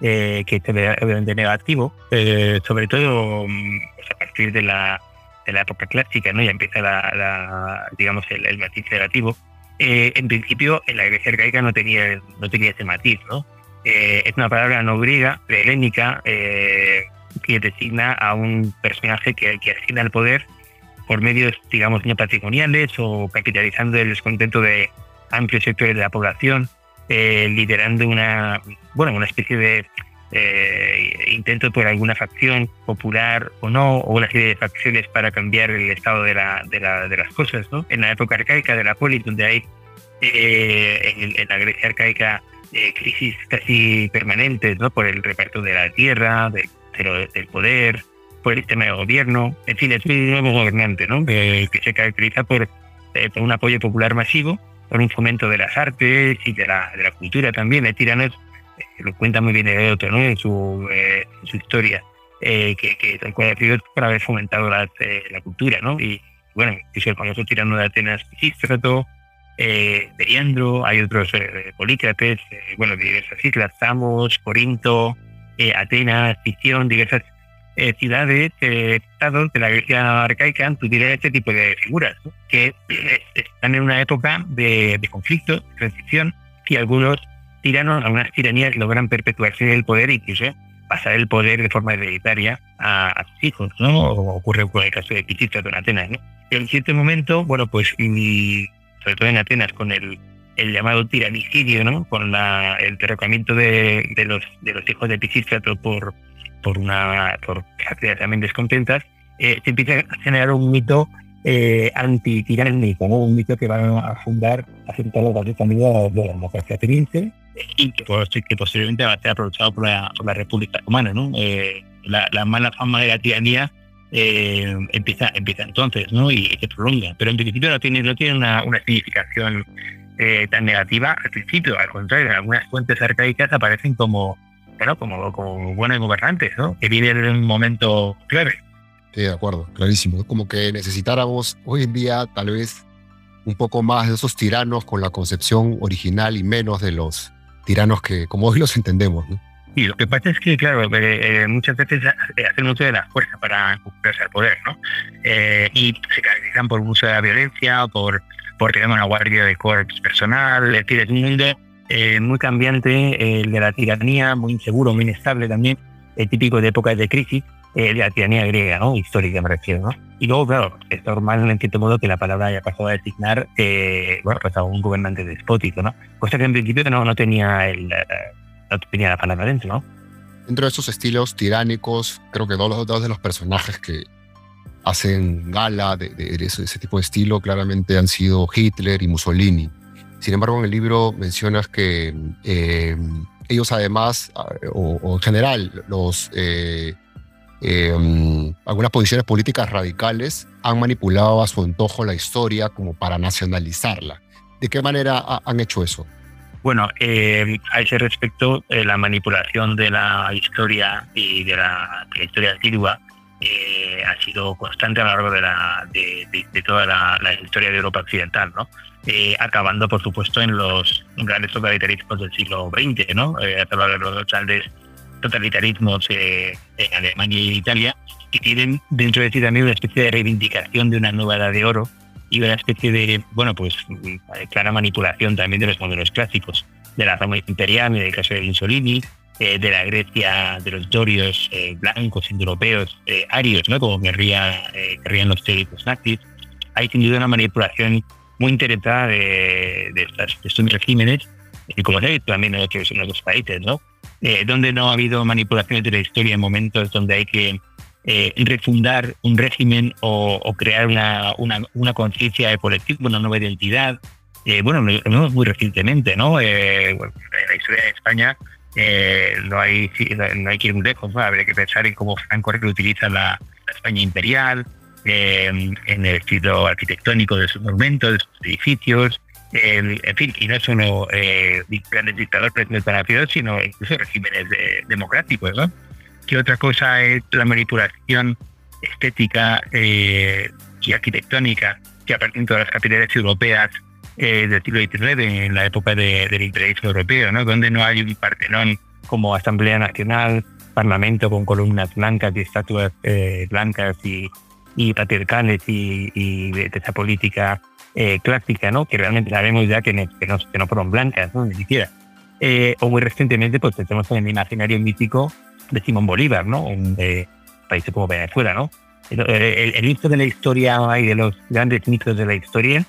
que se ve obviamente negativo, sobre todo mm, pues a partir de la, de la época clásica, ¿no? ya empieza la, digamos el, el matiz negativo. Eh, en principio en la Grecia arcaica no tenía, no tenía ese matiz, ¿no? Eh, es una palabra no griega, helénica, eh, que designa a un personaje que, que asigna el poder por medios, digamos, patrimoniales o capitalizando el descontento de amplios sectores de la población, liderando una, bueno, una especie de intento por alguna facción popular o no, o una serie de facciones para cambiar el estado de, la, de, la, de las cosas. ¿no? En la época arcaica de la polis, donde hay eh, en, la Grecia arcaica eh, crisis casi permanentes ¿no? por el reparto de la tierra, de, del poder, por el sistema de gobierno. En fin, es un nuevo gobernante ¿no? que se caracteriza por, eh, por un apoyo popular masivo, por un fomento de las artes y de la, de la cultura también. El tiranos lo cuenta muy bien Heródoto ¿no? en, su, eh, su historia, eh, que, que el por haber fomentado la, eh, cultura, ¿no? Y bueno, es el famoso tirano de Atenas, Pisístrato, eh, hay otros, eh, Polícrates, bueno, diversas islas, Samos, Corinto, Atenas, Ficción, diversas ciudades, estados de la Grecia arcaica tuvieron este tipo de figuras, que están en una época de, de conflicto, de transición, y algunos tiranos, algunas tiranías logran perpetuarse el poder y incluso pasar el poder de forma hereditaria a, sus hijos, ¿no? Ocurre con el caso de Pisístrato en Atenas, ¿no? Y en cierto momento, bueno, pues, sobre todo en Atenas, con el, el llamado tiranicidio, ¿no? Con la, el derrocamiento de, de, los, de los hijos de Pisístrato por, por una por también descontentas, eh, se empieza a generar un mito eh, antitiránico, como un mito que va a fundar, a sentar las bases de la democracia ateniense y que, que posiblemente va a ser aprovechado por la, por la República Romana. ¿no? Eh, la, la, mala fama de la tiranía eh, empieza, empieza entonces ¿no? y, se prolonga, pero en principio no tiene, no tiene una, una significación eh, tan negativa al principio, al contrario, algunas fuentes arcaicas aparecen como, bueno, como, como buenos gobernantes, ¿no? que viven en un momento clave.
Sí, de acuerdo, clarísimo. Como que necesitáramos hoy en día tal vez un poco más de esos tiranos con la concepción original y menos de los tiranos que como hoy los entendemos.
Y lo que pasa es que, claro, eh, eh, muchas veces hacen uso de la fuerza para recuperarse al poder, ¿no? Eh, y se caracterizan por uso de la violencia, por, por tener una guardia de corps personal, es decir, es un mundo muy cambiante, el de la tiranía, muy inseguro, muy inestable también, típico de épocas de crisis, de la tiranía griega, ¿no? Histórica me refiero, ¿no? Y luego, claro, es normal en cierto modo que la palabra haya pasado a designar, bueno, pues a un gobernante despótico, ¿no? Cosa que en principio no, no tenía el tenía la palabra dentro, ¿no?
Dentro de esos estilos tiránicos, creo que dos, dos de los personajes que hacen gala de, ese, tipo de estilo claramente han sido Hitler y Mussolini. Sin embargo, en el libro mencionas que eh, ellos además, o, en general, los, eh, eh, algunas posiciones políticas radicales han manipulado a su antojo la historia como para nacionalizarla. ¿De qué manera han hecho eso?
Bueno, eh, a ese respecto, eh, la manipulación de la historia y de la, historia antigua eh, ha sido constante a lo largo de, la, de, toda la, historia de Europa occidental, ¿no? acabando, por supuesto, en los grandes totalitarismos del siglo XX, ¿no? a lo largo de los grandes totalitarismos en Alemania y Italia, que tienen dentro de sí también una especie de reivindicación de una nueva edad de oro, y una especie de, bueno, pues clara manipulación también de los modelos clásicos, de la Roma imperial, en el caso de Mussolini, eh, de la Grecia de los dorios eh, blancos, indoeuropeos, eh, arios, ¿no? como querría, querrían los teóricos nazis. Hay sin duda una manipulación muy interesada de, de, estos regímenes, y como se visto también en otros, en otros países, ¿no? donde no ha habido manipulaciones de la historia en momentos donde hay que eh, refundar un régimen o, crear una, una, conciencia de colectivo, una nueva identidad. Eh, bueno, lo vemos muy recientemente, ¿no? Eh, en la historia de España no, hay, no hay que ir muy lejos, habría que pensar en cómo Franco reutiliza la, la España imperial, en el estilo arquitectónico de sus monumentos, de sus edificios, en fin, y no solo grandes dictadores sino incluso regímenes democráticos, ¿no? ¿Qué otra cosa es la manipulación estética eh, y arquitectónica que aparece en todas las capitales europeas eh, del siglo XIX, en la época del imperialismo europeo, ¿no? donde no hay un Partenón como Asamblea Nacional, Parlamento con columnas blancas y estatuas eh, blancas y, patriarcales y, de, esa política clásica, ¿no? que realmente sabemos ya que, no, que no fueron blancas, ¿no? ni siquiera. o muy recientemente, pues tenemos en el imaginario mítico de Simón Bolívar, ¿no? De países como Venezuela, ¿no? El, el, de la historia y de los grandes mitos de la historia,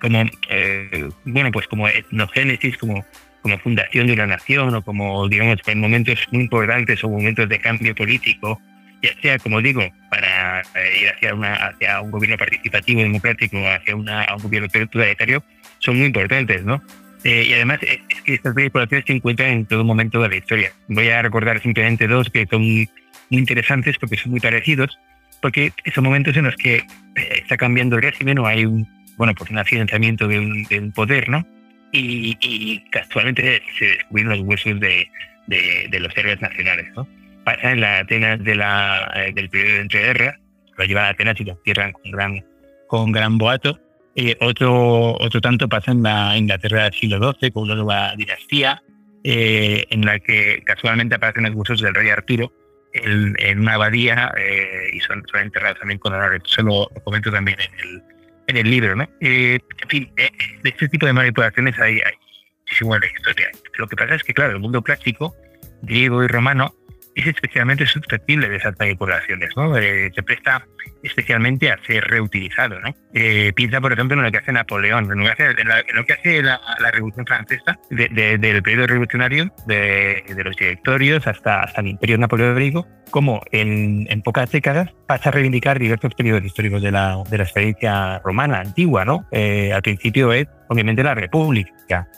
como, eh, bueno, pues como etnogénesis, como, como fundación de una nación o como, digamos, en momentos muy importantes o momentos de cambio político, ya sea, como digo, para eh, ir hacia, una, hacia un gobierno participativo, democrático, hacia una, un gobierno totalitario, son muy importantes, ¿no? Eh, y además es que estas manipulaciones se encuentran en todo momento de la historia. Voy a recordar simplemente dos que son muy interesantes porque son muy parecidos, porque son momentos en los que eh, está cambiando el régimen o hay un, bueno, pues un accidentamiento de un, poder, ¿no? Y, y, casualmente se descubren los huesos de, de, los héroes nacionales, ¿no? Pasa en la Atenas de la, eh, del periodo de entreguerras, lo llevan a Atenas y lo cierran con gran, con gran boato, eh, otro, otro tanto pasa en la Inglaterra del siglo XII, con una nueva dinastía, eh, en la que casualmente aparecen los huesos del rey Arturo en, una abadía eh, y son, enterrados también con honor. Eso lo, comento también en el, en el libro. ¿no? en fin, de este tipo de manipulaciones hay, hay muchísimo en la historia. Lo que pasa es que, claro, el mundo clásico, griego y romano, es especialmente susceptible de esas manipulaciones, ¿no? Eh, se presta especialmente a ser reutilizado, ¿no? Eh, piensa, por ejemplo, en lo que hace Napoleón, en lo que hace, la, Revolución Francesa, del periodo revolucionario, de, los directorios hasta, hasta el Imperio Napoleónico, como en, pocas décadas pasa a reivindicar diversos periodos históricos de la, de la experiencia romana antigua, ¿no? Eh, al principio es, obviamente, la República,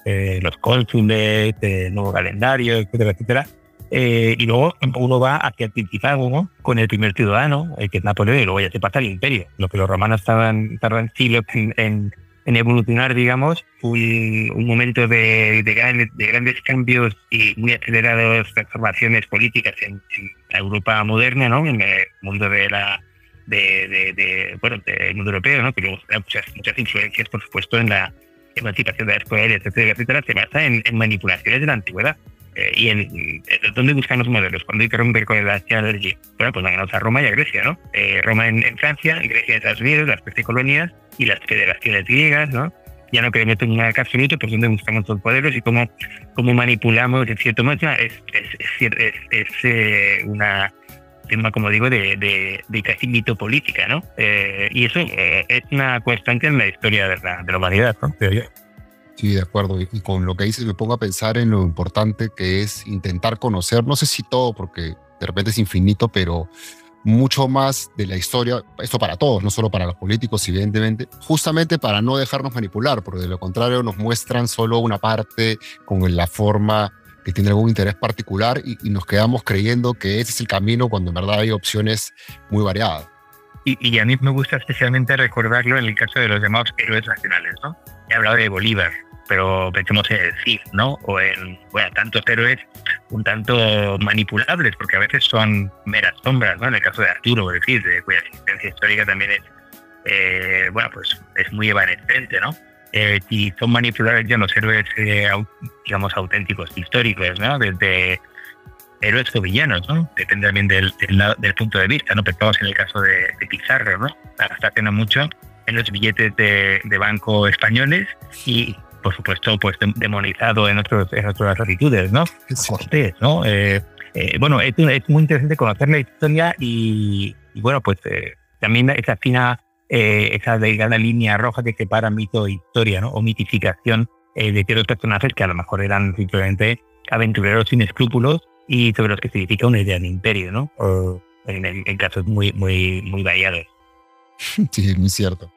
los cónsules, el nuevo calendario, etcétera, etcétera, eh, y luego uno va hacia el Principado con el primer ciudadano, el que es Napoleón, y luego ya se pasa al imperio. Lo que los romanos tardan, tardan en, evolucionar, digamos, fue un momento de, grandes, cambios y muy aceleradas transformaciones políticas en, la Europa moderna, ¿no? en el mundo de la de, bueno, del mundo europeo, ¿no? que luego muchas, muchas influencias, por supuesto, en la emancipación de las poderes, etcétera, etcétera, se basa en manipulaciones de la antigüedad Eh, ¿Y en, dónde buscan los modelos? Cuando hay que romper con el allí? Bueno, pues vamos a Roma y a Grecia, ¿no? Eh, Roma en, Francia, Grecia en Estados Unidos, las trece colonias y las federaciones griegas, ¿no? Ya no queremos tener nada absoluto, pero donde buscamos los modelos y cómo, cómo manipulamos, en cierto modo, es, es, es, es una tema, como digo, de, de, de casi mito política, ¿no? Eh, y eso es una constante en la historia de la, de la humanidad, ¿no?
Sí, de acuerdo. Y, con lo que dices me pongo a pensar en lo importante que es intentar conocer, no sé si todo, porque de repente es infinito, pero mucho más de la historia, esto para todos, no solo para los políticos, evidentemente, justamente para no dejarnos manipular, porque de lo contrario nos muestran solo una parte con la forma que tiene algún interés particular y, y nos quedamos creyendo que ese es el camino cuando en verdad hay opciones muy variadas.
Y, y, a mí me gusta especialmente recordarlo en el caso de los llamados héroes nacionales, ¿no? He hablado de Bolívar, pero pensemos en CIF, ¿no? O en, bueno, tantos héroes un tanto manipulables, porque a veces son meras sombras, ¿no? En el caso de Arturo, el CIF, de cuya existencia histórica también es, eh, bueno, pues es muy evanescente, ¿no? Eh, y son manipulables ya los héroes, eh, digamos, auténticos, históricos, ¿no? Desde héroes o villanos, ¿no? Depende también del, del, punto de vista, ¿no? Pensamos en el caso de, de Pizarro, ¿no? Hasta hace no mucho en los billetes de, de banco españoles y por supuesto, pues demonizado en, otros, en otras latitudes, ¿no? ¿no? Eh, eh, bueno, es, muy interesante conocer la historia y, bueno, pues eh, también esa fina, esa delgada línea roja que separa mito e historia, ¿no? O mitificación de ciertos personajes que a lo mejor eran simplemente aventureros sin escrúpulos y sobre los que significa una idea de imperio, ¿no? en, en, casos muy, muy, muy variados. *laughs*
Sí, muy cierto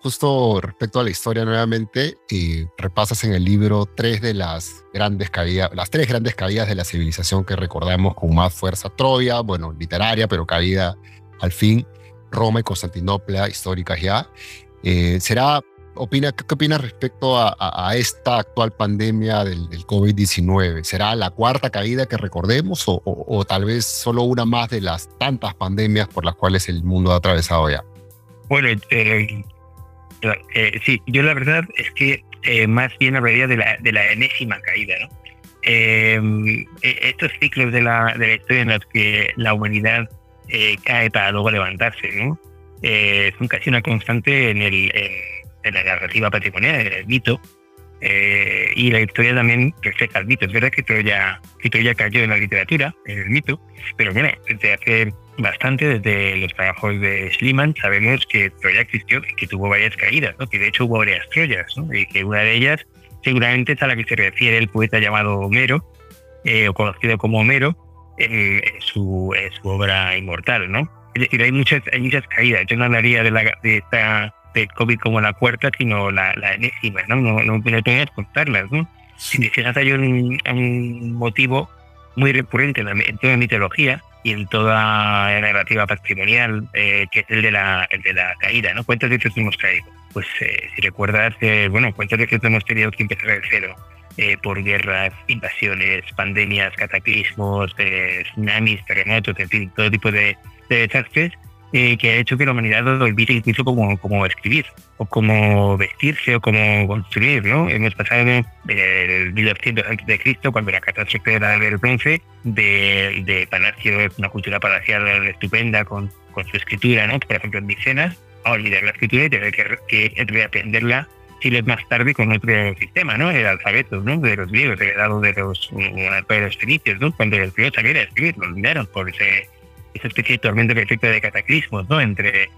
justo respecto a la historia nuevamente, eh, repasas en el libro tres de las grandes caídas, las tres grandes caídas de la civilización que recordamos con más fuerza. Troya, bueno, literaria, pero caída al fin. Roma y Constantinopla, históricas ya. Eh, ¿Será, opina, qué, opinas respecto a, esta actual pandemia del, COVID-19? ¿Será la cuarta caída que recordemos o, o tal vez solo una más de las tantas pandemias por las cuales el mundo ha atravesado ya?
Bueno, eh, eh, sí, yo la verdad es que eh, más bien hablaría de la, de la enésima caída, ¿no? Em, e, estos ciclos de la, de la historia en los que la humanidad eh, cae para luego levantarse, ¿no? son casi una constante en, el, en, la narrativa patrimonial, en el mito, y la historia también refleja el mito. Es verdad que Troya, que Troya cayó en la literatura, en el mito, pero mira, desde hace bastante desde los trabajos de Schliemann. Sabemos que Troya existió y que tuvo varias caídas, ¿no? que de hecho hubo varias Troyas, ¿no? y que una de ellas seguramente es a la que se refiere el poeta llamado Homero, eh, o conocido como Homero, en, su, su, obra inmortal. ¿no? Es decir, hay muchas, hay muchas caídas. Yo no hablaría de, la, de esta de COVID como la cuarta, sino la, la enésima, ¿no? No, no, no que contarlas, ¿no? Si hay un, un motivo muy recurrente en, la, en toda la mitología, y en toda la narrativa patrimonial, eh, que es el de, la, el de la caída, ¿no? ¿Cuántos de hemos caído? Pues eh, si recuerdas, eh, bueno, ¿cuántos de hemos tenido que empezar de cero? por guerras, invasiones, pandemias, cataclismos, tsunamis, terremotos, en fin, todo tipo de, de desastres eh, que ha hecho que la humanidad lo olvide incluso como, como escribir, o como vestirse, o como construir, ¿no? Hemos pasado del 1900 a.C., cuando la catástrofe era el bronce, de, de Palacio, una cultura palacial estupenda con, con su escritura, ¿no? Por ejemplo, en Micenas, a olvidar la escritura y tener que, que reaprenderla siglos más tarde con otro sistema, ¿no? El alfabeto, ¿no? De los griegos, heredado de los, de los fenicios, ¿no? Cuando el griegos salieron a escribir, lo olvidaron por ese esa especie de tormenta perfecta de cataclismos, ¿no? Entre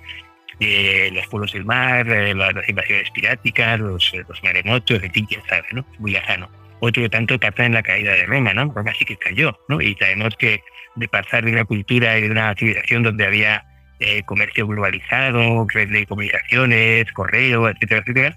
eh, los pueblos del mar, eh, las, invasiones piráticas, los, eh, maremotos, en fin, quién sabe, ¿no? Muy lejano. Otro tanto capta en la caída de Roma, ¿no? Roma sí que cayó, ¿no? Y sabemos que de pasar de una cultura y de una civilización donde había comercio globalizado, red de comunicaciones, correo, etcétera, etcétera,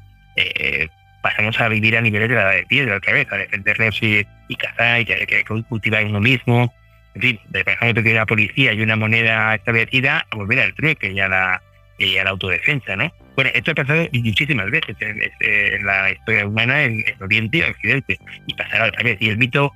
pasamos a vivir a niveles de la de piedra otra vez, a defendernos y, y cazar y que, que cultivar uno mismo, en fin, de que la policía y una moneda establecida, a volver al trueque y a la, y a la autodefensa, ¿no? Bueno, esto ha pasado muchísimas veces en, la historia humana en, Oriente y Occidente, y pasará otra vez. Y el mito,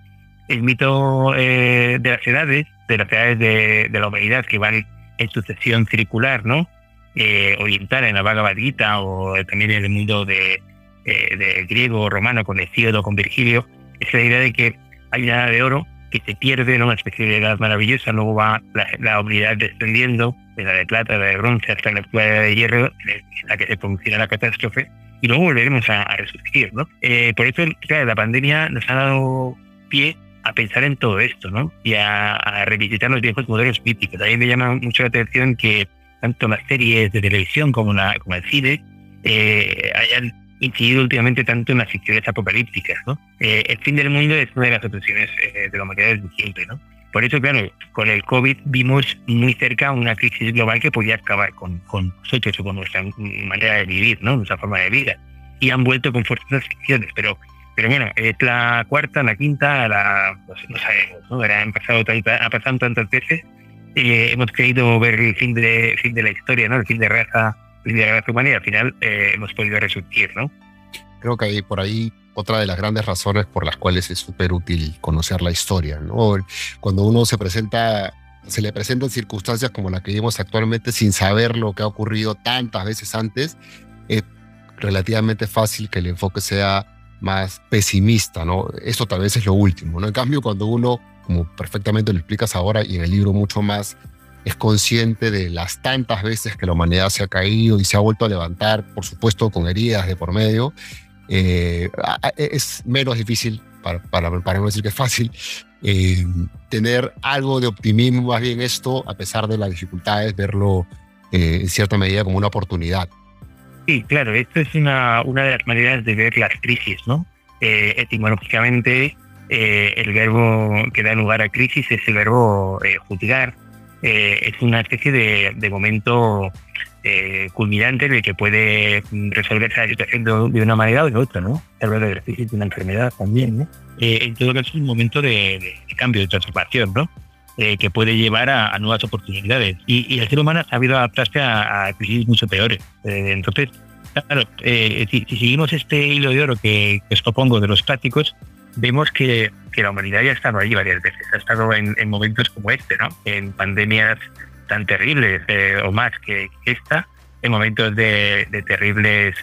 el mito eh, de las edades, de las edades de, la humanidad que van en sucesión circular, ¿no? Eh, oriental en la Bhagavad Gita o también en el mundo de, eh, de griego romano con Hesíodo, con Virgilio, es la idea de que hay una edad de oro que se pierde, ¿no? una especie de edad maravillosa, luego va la, la humanidad descendiendo, de la de plata, de bronce hasta la de hierro, en la que se producirá la catástrofe, y luego volveremos a, a resurgir. ¿no? Eh, por eso, claro, la pandemia nos ha dado pie a pensar en todo esto, ¿no? Y a, a revisitar los viejos modelos míticos. También me llama mucho la atención que tanto las series de televisión como, la, como el cine eh, hayan incidido últimamente tanto en las ficciones apocalípticas, ¿no? Eh, el fin del mundo es una de las obsesiones eh, de la humanidad desde siempre, ¿no? Por eso, claro, con el COVID vimos muy cerca una crisis global que podía acabar con, con nosotros o con nuestra manera de vivir, ¿no? Nuestra forma de vida. Y han vuelto con fuertes las ficciones, pero pero bueno, es la cuarta, la quinta, la, no, sabemos, ¿no? han pasado, ha pasado tantas veces eh, hemos querido ver el fin de, fin de la historia, ¿no? El fin de raza, fin de la raza humana y al final eh, hemos podido resurgir, ¿no?
Creo que hay por ahí otra de las grandes razones por las cuales es súper útil conocer la historia, ¿no? Cuando uno se presenta, se le presentan circunstancias como la que vivimos actualmente sin saber lo que ha ocurrido tantas veces antes, es relativamente fácil que el enfoque sea más pesimista, ¿no? Esto tal vez es lo último, ¿no? En cambio, cuando uno, como perfectamente lo explicas ahora y en el libro mucho más, es consciente de las tantas veces que la humanidad se ha caído y se ha vuelto a levantar, por supuesto con heridas de por medio, eh, es menos difícil, para, para, para, no decir que es fácil, eh, tener algo de optimismo, más bien esto, a pesar de las dificultades, verlo eh, en cierta medida como una oportunidad.
Sí, claro, esto es una, una de las maneras de ver las crisis, ¿no? Eh, etimológicamente, eh, el verbo que da lugar a crisis es el verbo eh, es una especie de, de momento culminante en el que puede resolverse la situación de, una manera o de otra, ¿no? Hablar de la crisis de una enfermedad también, ¿no? en todo caso, es un momento de, de cambio, de transformación, ¿no? Eh, que puede llevar a, nuevas oportunidades. Y, el ser humano ha sabido adaptarse a, crisis mucho peores. Eh, entonces, claro, eh, si, seguimos este hilo de oro que, que os propongo de los prácticos, vemos que, que, la humanidad ya ha estado ahí varias veces. Ha estado en, momentos como este, ¿no? En pandemias tan terribles o más que, esta, en momentos de, terribles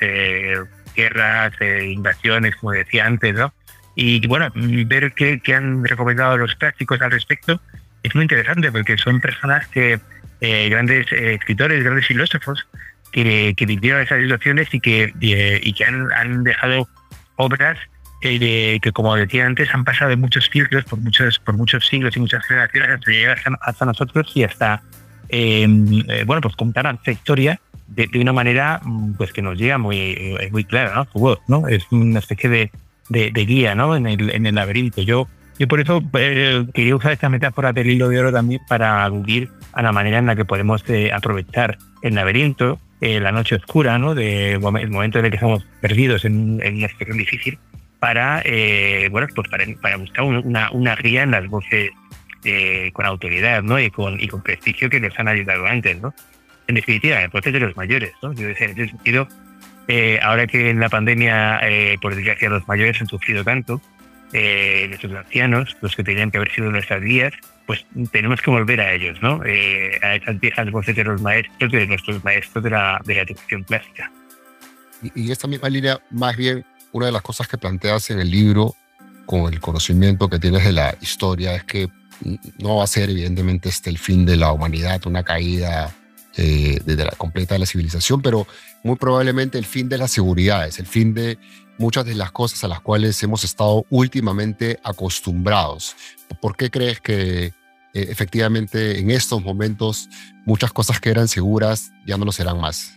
guerras, invasiones, como decía antes, ¿no? Y bueno, ver qué, han recomendado los prácticos al respecto es muy interesante porque son personas que, eh, grandes eh, escritores, grandes filósofos, que, que vivieron esas situaciones y que, eh, y que han, han, dejado obras que, como decía antes, han pasado de muchos filtros, por muchos, por muchos siglos y muchas generaciones hasta llegar hasta, nosotros y hasta, em, bueno, pues contar esta historia de, de, una manera mm, pues que nos llega muy, muy clara, ¿no? ¿no? Es una especie de, de, de guía, ¿no? En el, en el laberinto. Yo y por eso eh, quería usar esta metáfora del hilo de oro también para aludir a la manera en la que podemos eh, aprovechar el laberinto, eh, la noche oscura, ¿no? De, el momento en el que estamos perdidos en, una situación difícil, para, bueno, pues para, buscar una, una guía en las voces con autoridad ¿no? y, con, y con prestigio que nos han ayudado antes. ¿no? En definitiva, el proceso de los mayores. ¿no? Yo en ese sentido, ahora que en la pandemia, por desgracia, los mayores han sufrido tanto, eh, nuestros ancianos, los que tenían que haber sido nuestras guías, pues tenemos que volver a ellos, ¿no? Eh, a esas viejas voces de los maestros, de nuestros maestros de la, de la educación clásica.
Y, y esta misma línea, más bien, una de las cosas que planteas en el libro, con el conocimiento que tienes de la historia, es que no va a ser evidentemente este el fin de la humanidad, una caída eh, de la completa de la civilización, pero muy probablemente el fin de las seguridades, el fin de muchas de las cosas a las cuales hemos estado últimamente acostumbrados. ¿Por qué crees que eh, efectivamente en estos momentos muchas cosas que eran seguras ya no lo serán más?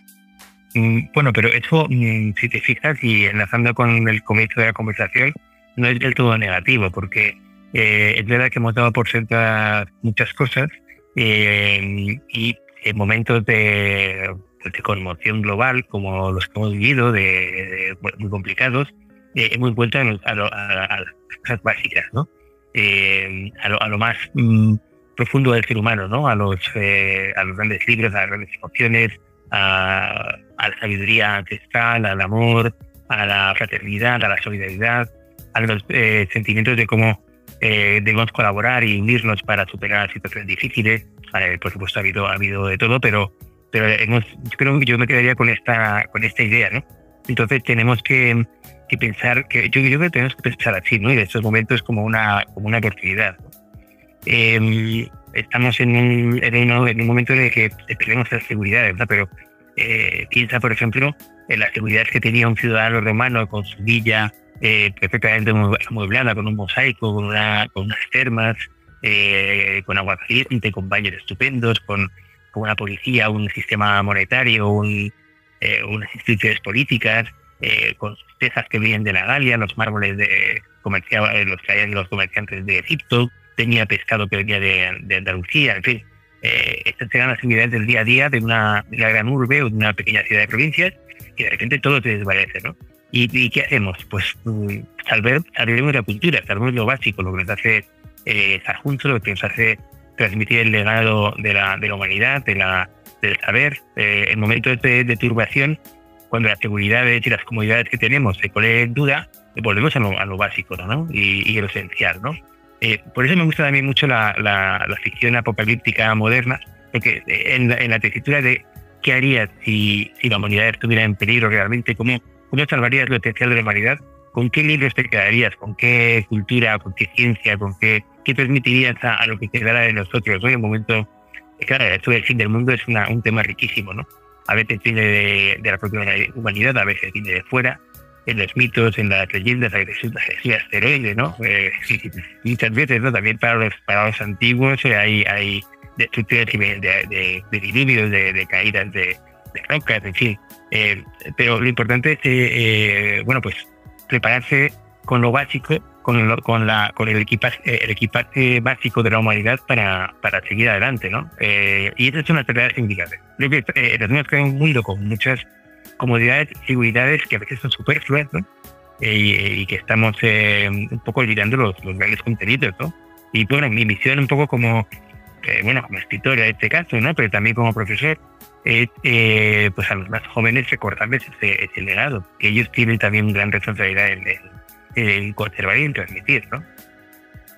Mm, bueno, pero eso, mm, si te fijas y enlazando con el comienzo de la conversación, no es del todo negativo, porque eh, es verdad que hemos dado por sentadas muchas cosas eh, y en momentos de de conmoción global como los que hemos vivido, de, muy complicados, eh, hemos vuelto a, las cosas básicas, ¿no? Eh, a, lo, más mm, profundo del ser humano, ¿no? A los, a los grandes libros, a las grandes emociones, a, la sabiduría ancestral, al amor, a la fraternidad, a la solidaridad, a los sentimientos de cómo debemos colaborar y unirnos para superar situaciones difíciles. por supuesto, ha habido, ha habido de todo, pero pero hemos, yo creo que yo me quedaría con esta, con esta idea, ¿no? Entonces tenemos que, que pensar, que yo, creo que tenemos que pensar así, ¿no? Y de estos momentos como una, como una oportunidad. Em, estamos en un, en, un, momento en el que perdemos la seguridad, ¿verdad? Pero eh, piensa, por ejemplo, en las seguridades que tenía un ciudadano romano con su villa eh, perfectamente amueblada, con un mosaico, con, una, con unas termas, eh, con agua caliente, con baños estupendos, con, una policía, un sistema monetario, un, eh, unas instituciones políticas, con tejas que vienen de la Galia, los mármoles de comercial, los que los comerciantes de Egipto, tenía pescado que venía de, de Andalucía, en fin. Estas eran las actividades del día a día de una, de una gran urbe o de una pequeña ciudad de provincias y de repente todo se desvanece, ¿no? ¿Y, qué hacemos? Pues mm, salvemos la cultura, salvemos lo básico, lo que nos hace eh, estar juntos, lo que nos hace transmitir el legado de la, de la humanidad, de la, del saber. Eh, en momentos de, de, turbación, cuando las seguridades y las comodidades que tenemos se ponen en duda, volvemos a lo, a lo básico ¿no? y, y lo esencial. ¿no? Eh, por eso me gusta también mucho la, ficción apocalíptica moderna, porque en, en la tesitura de qué harías si, la humanidad estuviera en peligro realmente, cómo ¿Cómo salvarías lo esencial de la humanidad? ¿Con qué libros te quedarías? ¿Con qué cultura? ¿Con qué ciencia? ¿Con qué, qué transmitirías a, lo que quedara de nosotros? Hoy, en momento, claro, esto del fin del mundo es un tema riquísimo, ¿no? A veces viene de, la propia humanidad, a veces viene de fuera, en los mitos, en las leyendas, hay asteroides, ¿no? Eh, muchas veces, ¿no? También para los, para los antiguos eh, hay, hay destrucciones de, de, de, diluvios, de, de caídas de, de rocas, en fin. Eh, pero lo importante es, eh, bueno, pues prepararse con lo básico, con, con, la, con el, equipaje, eh, el equipaje básico de la humanidad para, para seguir adelante, ¿no? y esa es una tarea significativa. Creo que eh, un mundo con muchas comodidades, seguridades que a veces son superfluas, ¿no? y, que estamos un poco olvidando los, los grandes contenidos, ¿no? Y bueno, mi misión un poco como, bueno, como escritor en este caso, ¿no? Pero también como profesor, es eh, pues a los más jóvenes recordarles ese, ese, legado, que ellos tienen también gran responsabilidad en, en, conservar y en transmitir, ¿no?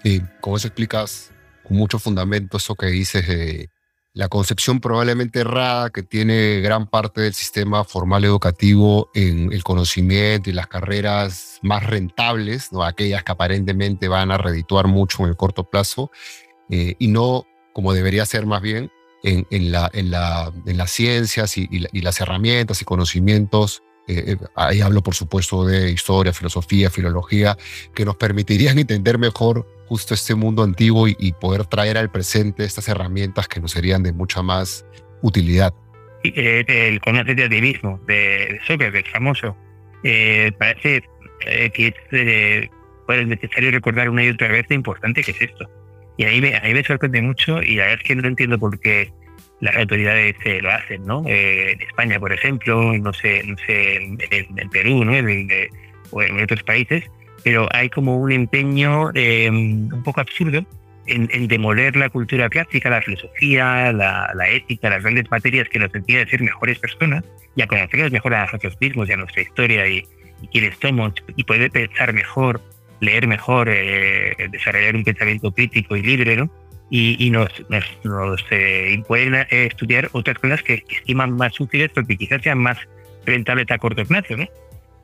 Sí, como eso explicas con mucho fundamento eso que dices de la concepción probablemente errada que tiene gran parte del sistema formal educativo en el conocimiento y las carreras más rentables, aquellas que aparentemente van a redituar mucho en el corto plazo, eh, y no como debería ser más bien en, en, la, en, la, en las ciencias y, y, las herramientas y conocimientos. Eh, eh, ahí hablo, por supuesto, de historia, filosofía, filología, que nos permitirían *laughs* entender mejor justo este mundo antiguo y, poder traer al presente estas herramientas que nos serían de mucha más utilidad.
Eh, el concepto de mismo de Sócrates, famoso, parece que es pues, necesario recordar una y otra vez lo importante que es esto y ahí me, ahí me sorprende mucho y la verdad es que no entiendo por qué las autoridades eh, lo hacen, ¿no? Eh, en España, por ejemplo, no sé, no sé en, Perú, ¿no? o en otros países, pero hay como un empeño em, un poco absurdo en, demoler la cultura clásica, la filosofía, la, la, ética, las grandes materias que nos impiden ser mejores personas y a conocernos mejor a nosotros mismos y a nuestra historia y, y quiénes somos y poder pensar mejor leer mejor, eh, desarrollar un pensamiento crítico y libre, ¿no? Y, nos, nos, eh, pueden eh, estudiar otras cosas que, estiman más útiles porque quizás sean más rentables a corto plazo, ¿no?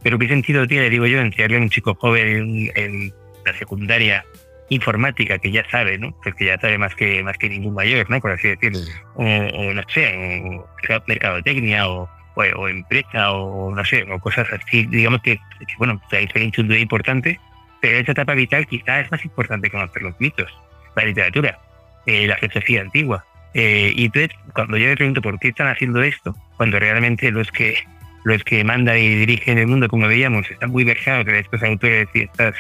Pero qué sentido tiene, digo yo, enseñarle a un chico joven en, la secundaria informática que ya sabe, ¿no? Porque ya sabe más que más que ningún mayor, ¿no? Por así decirlo. O, no sé, o mercadotecnia o, o, empresa o no sé, o cosas así, digamos que, bueno, hay un día importante pero en esta etapa vital quizás es más importante conocer los mitos, la literatura, eh, la filosofía antigua. Eh, y entonces, cuando yo me pregunto por qué están haciendo esto, cuando realmente los que los que mandan y dirigen el mundo, como veíamos, están muy versados de estos autores y estas,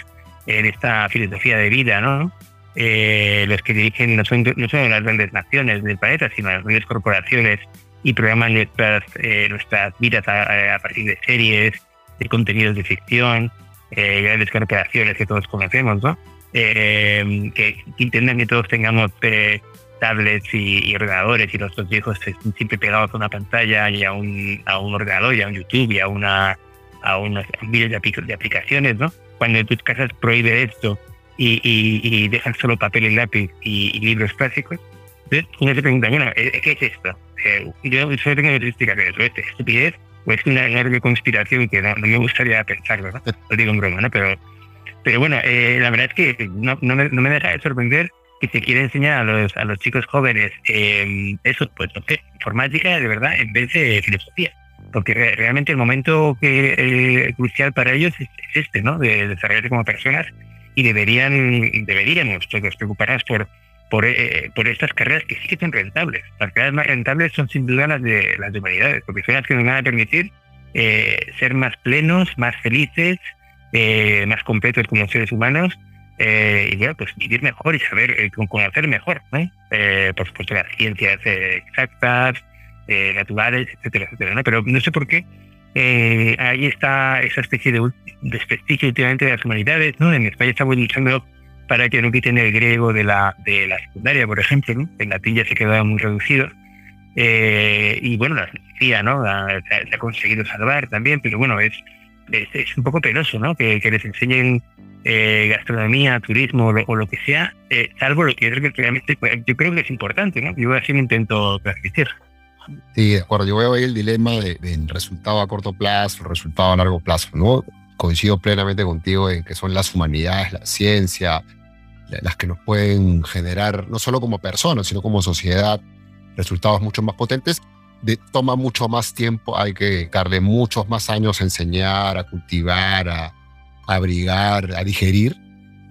en esta filosofía de vida, ¿no? Eh, los que dirigen no son, no son las grandes naciones del planeta, sino las grandes corporaciones y programan nuestras, nuestras vidas a partir de series, de contenidos de ficción, eh, grandes corporaciones que todos conocemos, ¿no? Eh, que, intentan que todos tengamos eh, tablets y, ordenadores y nuestros hijos estén siempre pegados a una pantalla y a un, a un ordenador y a un YouTube y a una a unos vídeos de, aplicaciones, ¿no? Cuando en tus casas prohíbe esto y, y, dejan solo papel y lápiz y, libros clásicos, uno se pregunta, bueno, ¿qué es esto? yo solo tengo que explicar eso, es estupidez es una enorme conspiración que no, me gustaría pensarlo, ¿no? Lo digo en broma, ¿no? Pero, pero bueno, eh, la verdad es que no, no, me, no me deja de sorprender que se quiere enseñar a los, a los chicos jóvenes eso, pues no sé, informática de verdad en vez de filosofía. Porque realmente el momento que, eh, crucial para ellos es, este, ¿no? De desarrollarse como personas y deberían, deberíamos todos preocuparnos por, por, eh, por estas carreras que sí que son rentables. Las carreras más rentables son sin duda las de las humanidades, porque son las que nos van a permitir eh, ser más plenos, más felices, más completos como seres humanos eh, y ya, pues vivir mejor y saber eh, conocer mejor, eh, por supuesto, las ciencias exactas, naturales, etcétera, etcétera. Pero no sé por qué ahí está esa especie de desprestigio últimamente de las humanidades, ¿no? En España estamos luchando para que no quiten el griego de la, de la secundaria, por ejemplo, ¿no? En latín ya se quedaba muy reducido. y bueno, la ciencia, ¿no? se, ha conseguido salvar también, pero bueno, es, es, un poco penoso, ¿no? Que, que les enseñen eh, gastronomía, turismo o lo, que sea, eh, salvo lo que yo creo que realmente yo creo que es importante, ¿no? Yo así me intento transmitir.
Sí, de acuerdo. Yo veo ahí el dilema de, resultado a corto plazo, resultado a largo plazo, ¿no? Coincido plenamente contigo en que son las humanidades, la ciencia, las que nos pueden generar, no solo como personas, sino como sociedad, resultados mucho más potentes. De, toma mucho más tiempo, hay que darle muchos más años a enseñar, a cultivar, a, abrigar, a digerir,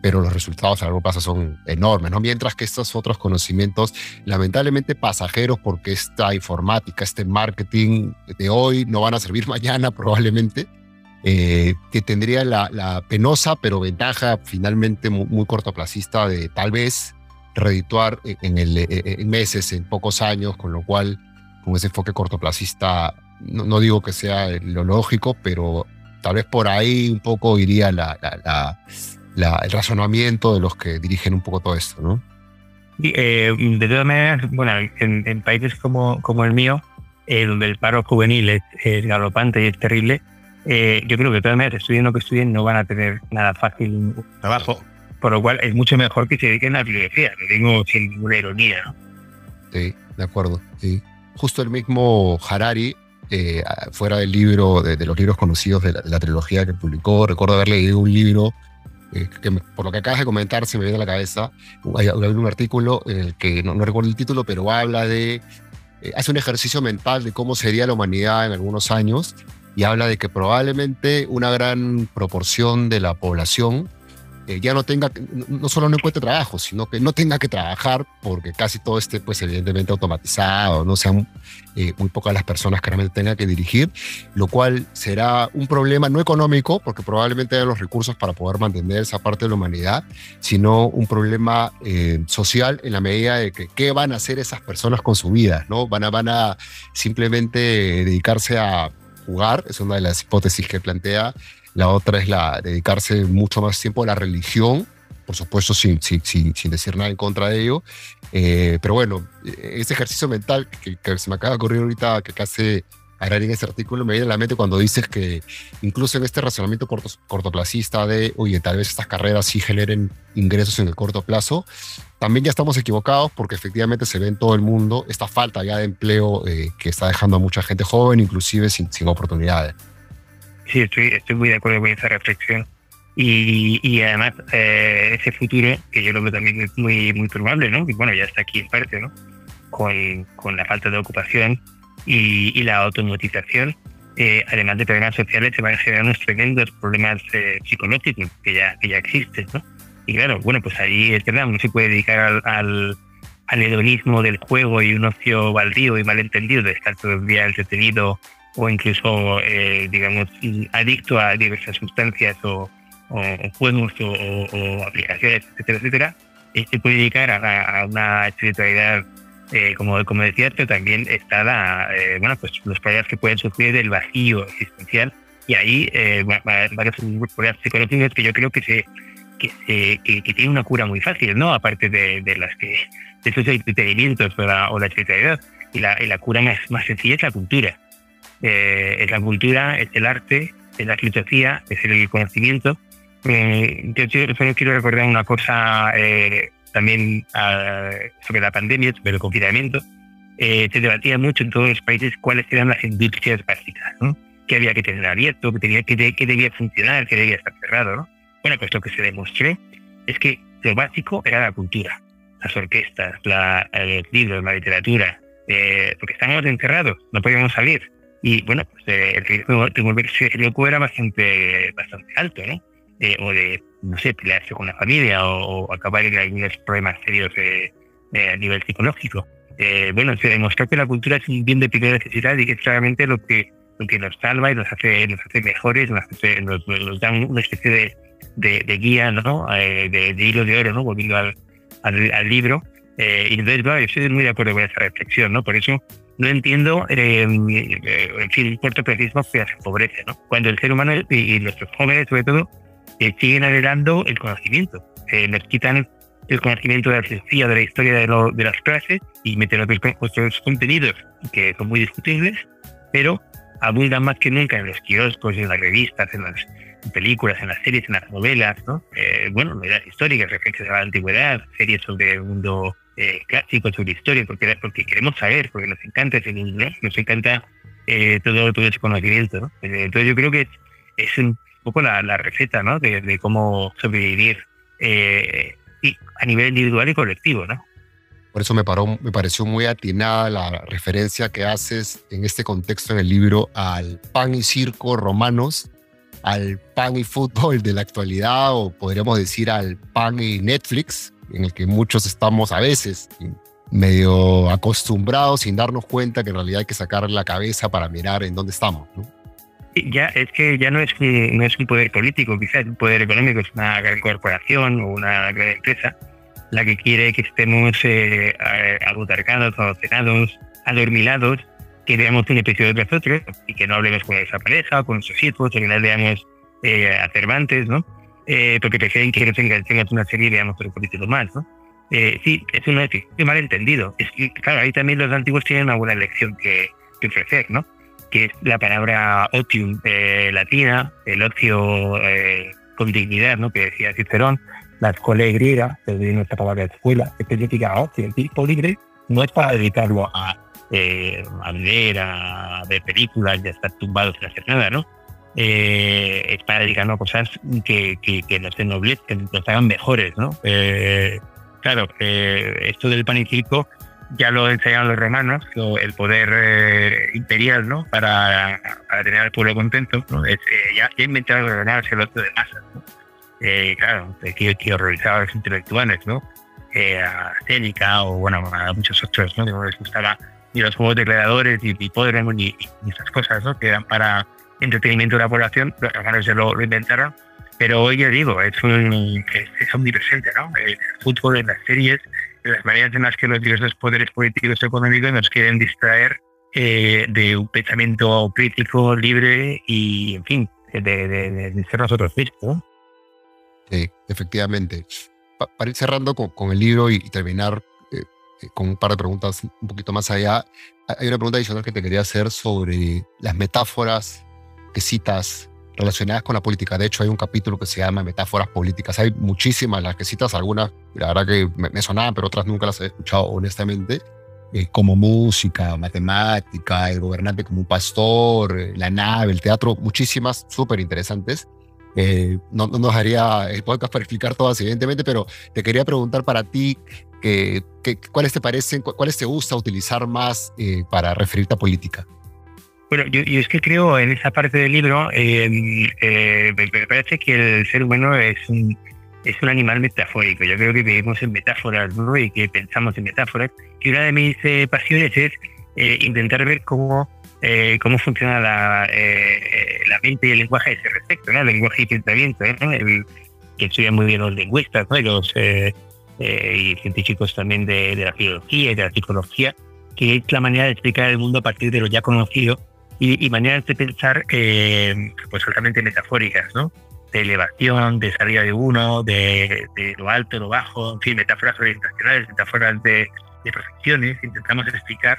pero los resultados a largo plazo son enormes, ¿no? Mientras que estos otros conocimientos, lamentablemente pasajeros, porque esta informática, este marketing de hoy no van a servir *laughs* mañana probablemente, eh, que tendría la, penosa pero ventaja finalmente muy, cortoplacista de tal vez redituar en, el, eh, en meses, en pocos años, con lo cual con ese enfoque cortoplacista, no, no digo que sea lo lógico, pero Tal vez por ahí un poco iría la, el razonamiento de los que dirigen un poco todo esto, ¿no?
Eh, de todas maneras, bueno, en, países como, como el mío, eh, donde el paro juvenil es, galopante y es terrible, eh, yo creo que de todas maneras, estudien lo que estudien, no van a tener nada fácil trabajo. Por lo cual es mucho mejor que se dediquen a la filosofía, lo digo sin ninguna ironía. ¿no?
Sí, de acuerdo. Sí. Justo el mismo Harari eh, fuera del libro, de, los libros conocidos de la, trilogía que publicó. Recuerdo haber leído un libro eh, que, por lo que acabas de comentar, se me viene a la cabeza. Hay, un artículo en el que, no, recuerdo el título, pero habla de. Eh, hace un ejercicio mental de cómo sería la humanidad en algunos años y habla de que probablemente una gran proporción de la población eh, ya no tenga, no solo no encuentre trabajo, sino que no tenga que trabajar porque casi todo esté, pues evidentemente automatizado, no sean eh, muy pocas las personas que realmente tengan que dirigir, lo cual será un problema no económico, porque probablemente haya los recursos para poder mantener esa parte de la humanidad, sino un problema eh, social en la medida de que qué van a hacer esas personas con su vida, ¿no? Van a, van a simplemente dedicarse a jugar, es una de las hipótesis que plantea, la otra es la dedicarse mucho más tiempo a la religión, por supuesto sin, sin, sin, decir nada en contra de ello. Eh, pero bueno, ese ejercicio mental que, se me acaba de ocurrir ahorita, que hace Harari en ese artículo, me viene a la mente cuando dices que incluso en este razonamiento cortoplacista de, oye, tal vez estas carreras sí generen ingresos en el corto plazo, también ya estamos equivocados porque efectivamente se ve en todo el mundo esta falta ya de empleo eh, que está dejando a mucha gente joven, inclusive sin, sin oportunidades.
Sí, estoy, estoy muy de acuerdo con esa reflexión. Y, y además, eh, ese futuro, que yo creo que también muy, muy probable, ¿no? Y bueno, ya está aquí en parte, ¿no? Con, con la falta de ocupación y, y la automatización, eh, además de problemas sociales, se van a generar unos tremendos problemas eh, psicológicos que ya, que ya existen, ¿no? Y claro, bueno, pues ahí es verdad, uno se puede dedicar al, al, al hedonismo del juego y un ocio baldío y malentendido de estar todo el día entretenido o incluso, eh, digamos, adicto a diversas sustancias o, juegos o, aplicaciones, etcétera, etcétera, se puede dedicar a, una espiritualidad, eh, como, como decía, pero también está la, eh, bueno, pues los problemas que pueden sufrir del vacío existencial y ahí eh, varios problemas psicológicos que yo creo que se que, que, que tiene una cura muy fácil, ¿no? Aparte de, de las que de esos entretenimientos o la, o la espiritualidad. Y la, y la cura más, más sencilla es la cultura eh, es la cultura, es el arte, es la filosofía, es el conocimiento. Eh, yo, solo quiero recordar una cosa eh, también ah, sobre la pandemia, sobre el confinamiento. se debatía mucho en todos los países cuáles eran las industrias básicas. que había que tener abierto, que, tenía, que, que debía funcionar, que debía estar cerrado. ¿no? Bueno, pues lo que se demostró es que lo básico era la cultura, las orquestas, la, los libros, la literatura, eh, porque estábamos encerrados, no podíamos salir. Y bueno, pues, eh, el riesgo de volverse loco era bastante, bastante alto, ¿no? Eh, o de, no sé, pelearse con la familia o, acabar en algunos problemas serios a nivel psicológico. bueno, se demostró que la cultura es un bien de primera necesidad y que es claramente lo que, lo que nos salva y nos hace, nos hace mejores, nos, hace, nos, nos da una especie de, de, de guía, ¿no? de, de, hilo de oro, ¿no? Volviendo al, al, libro. Eh, y entonces, claro, yo estoy muy de acuerdo con esa reflexión, ¿no? Por eso no entiendo, eh, en fin, el cortoplacismo que hace pobreza, ¿no? Cuando el ser humano y, nuestros jóvenes, sobre todo, eh, siguen anhelando el conocimiento. Eh, nos quitan el conocimiento de la ciencia, de la historia de, lo, de las clases y meten otros contenidos que son muy discutibles, pero abundan más que nunca en los kioscos, en las revistas, en las películas, en las series, en las novelas, ¿no? Eh, bueno, novelas históricas, referencias a la antigüedad, series sobre el mundo eh, clásico, sobre historia, porque, porque queremos saber, porque nos encanta ese inglés, nos encanta eh, todo, todo ese conocimiento, ¿no? Eh, entonces yo creo que es, un poco la, la receta, ¿no? De, de cómo sobrevivir y a nivel individual y colectivo, ¿no?
Por eso me, paró, me pareció muy atinada la referencia que haces en este contexto en el libro al pan y circo romanos al pan y fútbol de la actualidad o podríamos decir al pan y Netflix, en el que muchos estamos a veces medio acostumbrados sin darnos cuenta que en realidad hay que sacar la cabeza para mirar en dónde estamos.
Ya, es que ya no es, no es un poder político, quizás un poder económico, es una gran corporación o una gran empresa la que quiere que estemos eh, abutarcados, adormilados que veamos un episodio de nosotros y que no hablemos con esa pareja, con sus hijos, que no leamos eh, a Cervantes, ¿no? Eh, porque prefieren que tengas, una serie y veamos otro capítulo más, ¿no? Eh, sí, es un malentendido. Es que, claro, ahí también los antiguos tienen una buena lección que, que ofrecer, ¿no? Que es la palabra otium eh, latina, el ocio eh, con dignidad, ¿no? Que decía Cicerón, la escuela griega, que es nuestra palabra escuela, que significa ocio, el tiempo libre, no es para dedicarlo a eh, a leer, a ver películas y a estar tumbados sin hacer nada, ¿no? Eh, para dedicarnos a cosas que, que, que nos ennoblecen, que nos hagan mejores, ¿no? Eh, claro, eh, esto del pan y circo ya lo enseñaron los romanos, el poder eh, imperial, ¿no? Para, para, tener al pueblo contento, ¿no? Es, ya, ya inventaron ordenarse el otro de masas, ¿no? claro, que, que horrorizaba a los intelectuales, ¿no? a Cénica o, bueno, a muchos otros, ¿no? Que les gustaba y los juegos de creadores y, y y, y, esas cosas, ¿no? Que para entretenimiento de la población, los hermanos se lo, inventaron. Pero hoy ya digo, es, un, es, es omnipresente, ¿no? El fútbol, en las series, las maneras en las que los diversos poderes políticos y económicos nos quieren distraer eh, de un pensamiento crítico, libre y, en fin, de, ser nosotros mismos.
Sí, efectivamente. Pa para ir cerrando con, el libro y, terminar eh, con un par de preguntas un poquito más allá. Hay una pregunta adicional que te quería hacer sobre las metáforas que relacionadas con la política. De hecho, hay un capítulo que se llama Metáforas Políticas. Hay muchísimas las que citas, algunas, la verdad que me, sonaban, pero otras nunca las he escuchado honestamente. Eh, como música, matemática, el gobernante como un pastor, eh, la nave, el teatro, muchísimas súper interesantes. Eh, no, no, nos haría el podcast para explicar todas, evidentemente, pero te quería preguntar para ti, que, ¿cuáles te parecen, cuáles te gusta utilizar más eh, para referirte a política?
Bueno, yo, yo, es que creo en esa parte del libro, eh, eh, me parece que el ser humano es un, es un animal metafórico. Yo creo que vivimos en metáforas ¿no? y que pensamos en metáforas. Y una de mis eh, pasiones es eh, intentar ver cómo, eh, cómo funciona la, mente y el lenguaje a ese respecto, ¿no? lenguaje y pensamiento, el, que estudian muy bien los lingüistas ¿no? los y científicos también de, de, la filología y de la psicología, que es la manera de explicar el mundo a partir de lo ya conocido y, y maneras de pensar eh, pues totalmente metafóricas, ¿no? De elevación, de salida de uno, de, de lo alto, lo bajo, en fin, metáforas orientacionales, metáforas de, de profesiones. Intentamos explicar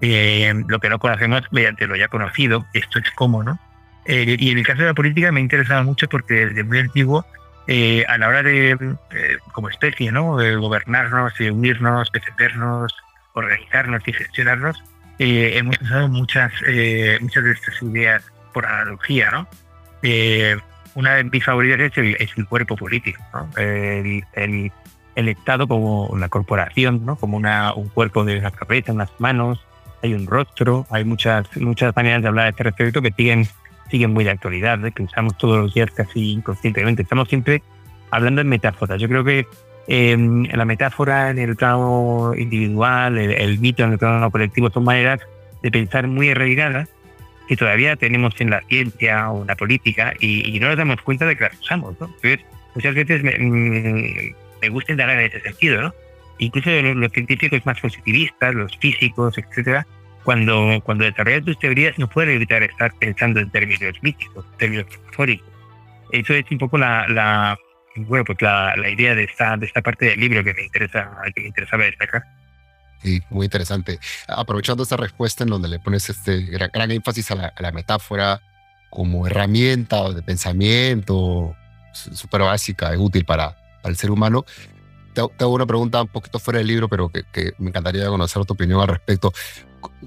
eh, lo que no conocemos mediante lo ya conocido. Esto es cómo, ¿no? Eh, y en el caso de la política me interesaba mucho porque desde muy antiguo eh, a la hora de, eh, como especie, ¿no? de gobernarnos, de unirnos, defendernos, organizarnos y gestionarnos, eh, hemos usado muchas, eh, muchas de estas ideas por analogía, ¿no? Eh, una de mis favoritas es el, es el cuerpo político, ¿no? el, el, el, Estado como una corporación, ¿no? como una, un cuerpo de una cabeza, unas manos, hay un rostro, hay muchas, muchas maneras de hablar de este respecto que siguen, siguen muy de actualidad, ¿eh? que usamos todos los días casi inconscientemente. Estamos siempre hablando en metáforas. Yo creo que eh, la metáfora en el plano individual, el, el, mito en el plano colectivo, son maneras de pensar muy arraigadas que todavía tenemos en la ciencia o en la política y, y no nos damos cuenta de que las usamos. ¿no? Entonces, muchas veces me, mm, me gusta indagar en ese sentido. ¿no? Incluso los, los, científicos más positivistas, los físicos, etcétera, cuando, cuando desarrollan tus teorías no pueden evitar estar pensando en términos míticos, términos metafóricos. Eso es un poco la, la bueno, pues la, la, idea de esta, de esta parte del libro que me interesa, que me interesaba destacar.
Sí, muy interesante. Aprovechando esta respuesta en donde le pones este gran, gran énfasis a la, a la, metáfora como herramienta de pensamiento súper básica y útil para, para, el ser humano, te, hago una pregunta un poquito fuera del libro, pero que, que me encantaría conocer tu opinión al respecto.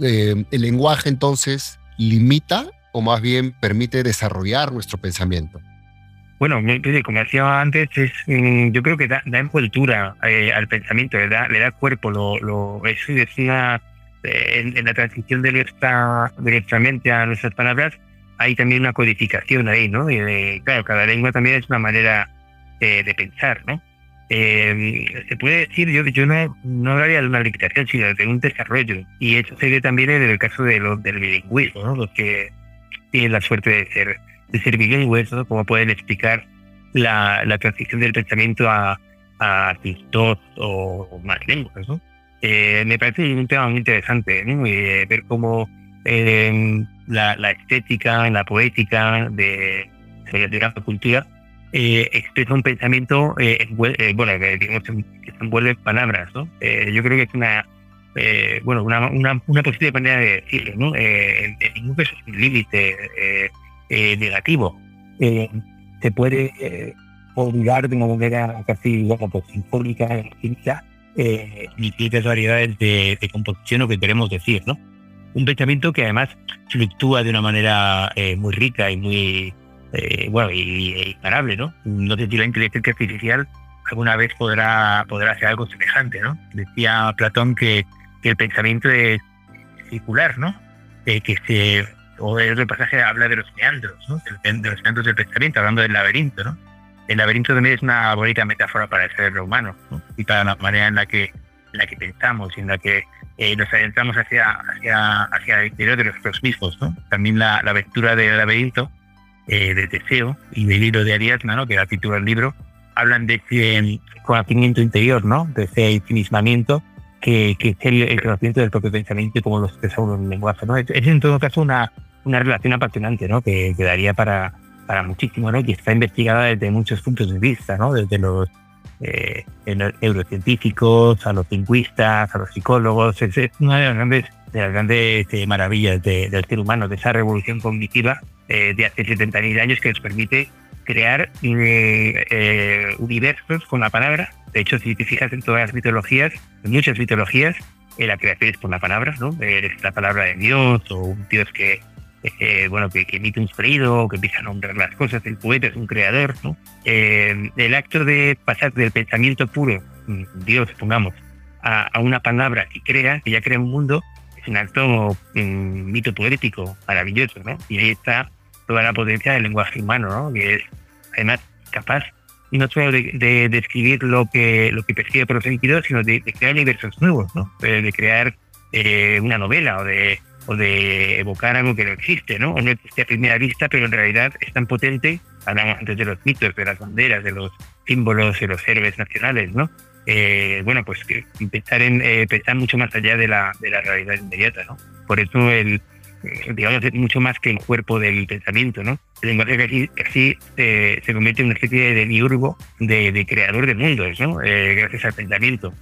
Eh, ¿El lenguaje entonces limita o más bien permite desarrollar nuestro pensamiento?
Bueno, como decía antes, es, yo creo que da, da envoltura eh, al pensamiento, le da, le da cuerpo. Lo, lo, eso decía eh, en, en, la transición de nuestra, de nuestra mente a nuestras palabras, hay también una codificación ahí, ¿no? Y claro, cada lengua también es una manera de pensar, ¿no? Eh, se puede decir, yo, yo no, no hablaría de una limitación, sino de un desarrollo. Y eso se ve también en el caso de los, del bilingüismo, ¿no? Los que tienen la suerte de ser de ser bilingües, ¿no? como pueden explicar la, la, transición del pensamiento a, a dos o más lenguas. ¿no? Eh, me parece un tema muy interesante ¿no? eh, ver cómo eh, la, la, estética, la poética de, de la cultura expresa un pensamiento envuelve, bueno, digamos, que se envuelve en palabras. ¿no? yo creo que es una bueno, una, una, una, posible manera de decirlo, ¿no? ningún caso es un límite eh, negativo. Eh, se puede eh, olvidar de una manera casi bueno, pues, sinfónica, química, eh, distintas variedades de, de, composición o que queremos decir, ¿no? Un pensamiento que además fluctúa de una manera eh, muy rica y muy, eh, bueno, y, y, imparable, ¿no? No sé si la inteligencia artificial alguna vez podrá, podrá hacer algo semejante, ¿no? Decía Platón que, que el pensamiento es circular, ¿no? Eh, que se o el pasaje habla de los meandros, ¿no? de los meandros del pensamiento, hablando del laberinto. ¿no? El laberinto también es una bonita metáfora para el cerebro humano ¿no? y para la manera en la que, en la que pensamos y en la que eh, nos adentramos hacia, hacia, hacia el interior de nosotros mismos. ¿no? También la, la aventura del laberinto eh, de Teseo y del libro de Ariadna, ¿no? que da título al libro, hablan de ese conocimiento interior, ¿no? de ese ensimismamiento que, que es el, el, conocimiento del propio pensamiento y cómo lo expresamos en el lenguaje. ¿no? Es, es en todo caso una, una relación apasionante, ¿no? Que, que daría para, para muchísimo, ¿no? Y está investigada desde muchos puntos de vista, ¿no? Desde los eh, a los lingüistas, a los psicólogos. Es, es una de las grandes, de las grandes eh, maravillas de, del ser humano, de esa revolución cognitiva eh, de hace 70.000 años que nos permite crear eh, eh, universos con la palabra. De hecho, si te fijas en todas las mitologías, en muchas mitologías, la creación es por la palabra, ¿no? Es la palabra de Dios o un Dios que eh, bueno, que, que, emite un sonido, que empieza a nombrar las cosas, el poeta es un creador, ¿no? Eh, el acto de pasar del pensamiento puro, mm, Dios, pongamos, a, a, una palabra que crea, que ya crea un mundo, es un acto, un mito poético maravilloso, ¿no? Y ahí está toda la potencia del lenguaje humano, ¿no? Que es, además, capaz no solo de, de, de lo que, lo que percibe por los sentidos, sino de, de crear universos nuevos, ¿no? De crear eh, una novela o de o de evocar algo que no existe, ¿no? O no existe a primera vista, pero en realidad es tan potente, hablan antes de los mitos, de las banderas, de los símbolos, de los héroes nacionales, ¿no? Eh, bueno, pues que pensar, en, eh, pensar mucho más allá de la, de la realidad inmediata, ¿no? Por eso el, eh, digamos, es mucho más que el cuerpo del pensamiento, ¿no? El lenguaje así, así eh, se convierte en una especie de demiurgo de, de creador de mundos, ¿no? Eh, gracias al pensamiento.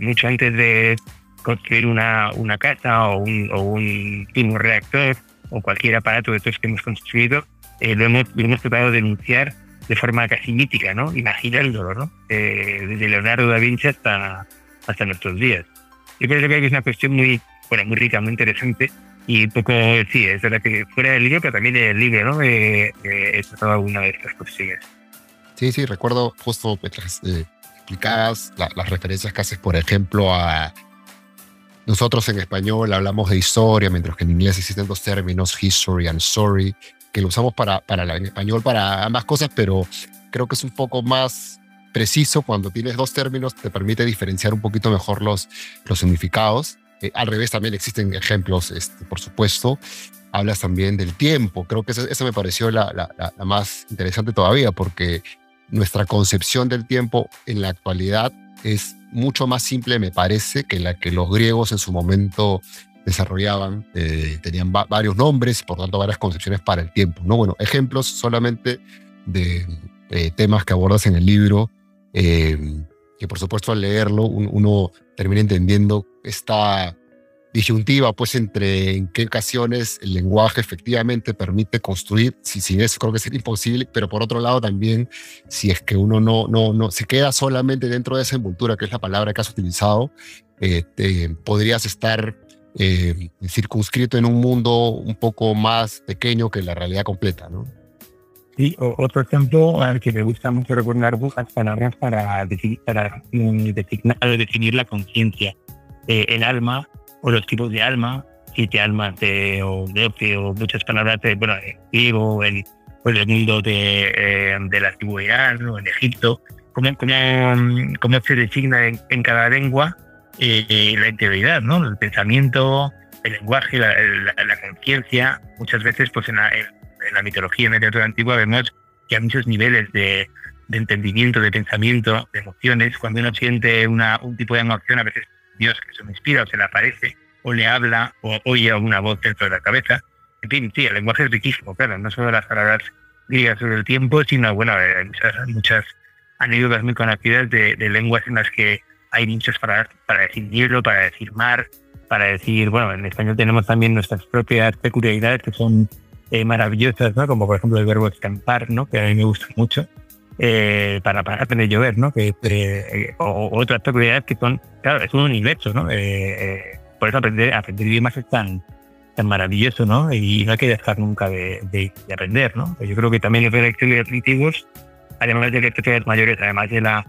mucho antes de construir una, una casa o un, o un, un reactor o cualquier aparato de estos que hemos construido, eh, lo, hemos, lo hemos tratado de denunciar de forma casi mítica, ¿no? Imaginándolo, ¿no? Eh, desde Leonardo da Vinci hasta, hasta nuestros días. Yo creo que es una cuestión muy, bueno, muy rica, muy interesante Y poco, sí, es verdad que fuera del libro, pero también del libro, ¿no? Eh, he tratado alguna de estas cuestiones.
Sí, sí, recuerdo justo mientras eh, explicabas las referencias que haces, por ejemplo, a nosotros en español hablamos de historia, mientras que en inglés existen dos términos, history and story, que lo usamos para, para en español para ambas cosas, pero creo que es un poco más preciso cuando tienes dos términos, te permite diferenciar un poquito mejor los, los significados. Eh, al revés también existen ejemplos, este, por supuesto. Hablas también del tiempo. Creo que esa, me pareció la, la, más interesante todavía, porque nuestra concepción del tiempo en la actualidad es mucho más simple, me parece, que la que los griegos en su momento desarrollaban. Eh, tenían varios nombres, por tanto, varias concepciones para el tiempo. ¿no? Bueno, ejemplos solamente de eh, temas que abordas en el libro, eh, que por supuesto al leerlo uno termina entendiendo esta disyuntiva, pues entre en qué ocasiones el lenguaje efectivamente permite construir, si sin eso creo que sería imposible, pero por otro lado también si es que uno no, no, no se queda solamente dentro de esa envoltura, que es la palabra que has utilizado, eh, podrías estar eh, circunscrito en un mundo un poco más pequeño que la realidad completa, ¿no?
Sí, otro ejemplo al que me gusta mucho recordar las palabras para, definir, para mm, definir la conciencia. Eh, el alma o los tipos de alma, siete almas de, o o muchas palabras de, bueno, el, o el mundo de, eh, de la antigüedad, en Egipto, cómo, cómo, cómo se designa en, cada lengua eh, la integridad, ¿no? el pensamiento, el lenguaje, la, la, conciencia. Muchas veces, pues en la, en, la mitología, en la literatura antigua, vemos que hay muchos niveles de, de entendimiento, de pensamiento, de emociones. Cuando uno siente una, un tipo de emoción, a veces Dios que se me inspira o se le aparece, o le habla, o oye una voz dentro de la cabeza. En fin, sí, el lenguaje es riquísimo, claro, no solo las palabras griegas sobre el tiempo, sino, bueno, hay muchas, muchas anécdotas muy conocidas de, lenguas en las que hay muchas palabras para decir hielo, para decir mar, para decir, bueno, en español tenemos también nuestras propias peculiaridades que son eh, maravillosas, ¿no? Como por ejemplo el verbo escampar, ¿no? Que a mí me gusta mucho. Eh, para, para aprender a llover, ¿no? Que, eh, o, otras peculiaridades que son, claro, es un universo, ¿no? Eh, por eso aprender, aprender idiomas es tan, tan maravilloso, ¿no? Y no hay que dejar nunca de, de, aprender, ¿no? Yo creo que también los lectores auditivos, además de lectores mayores, además de la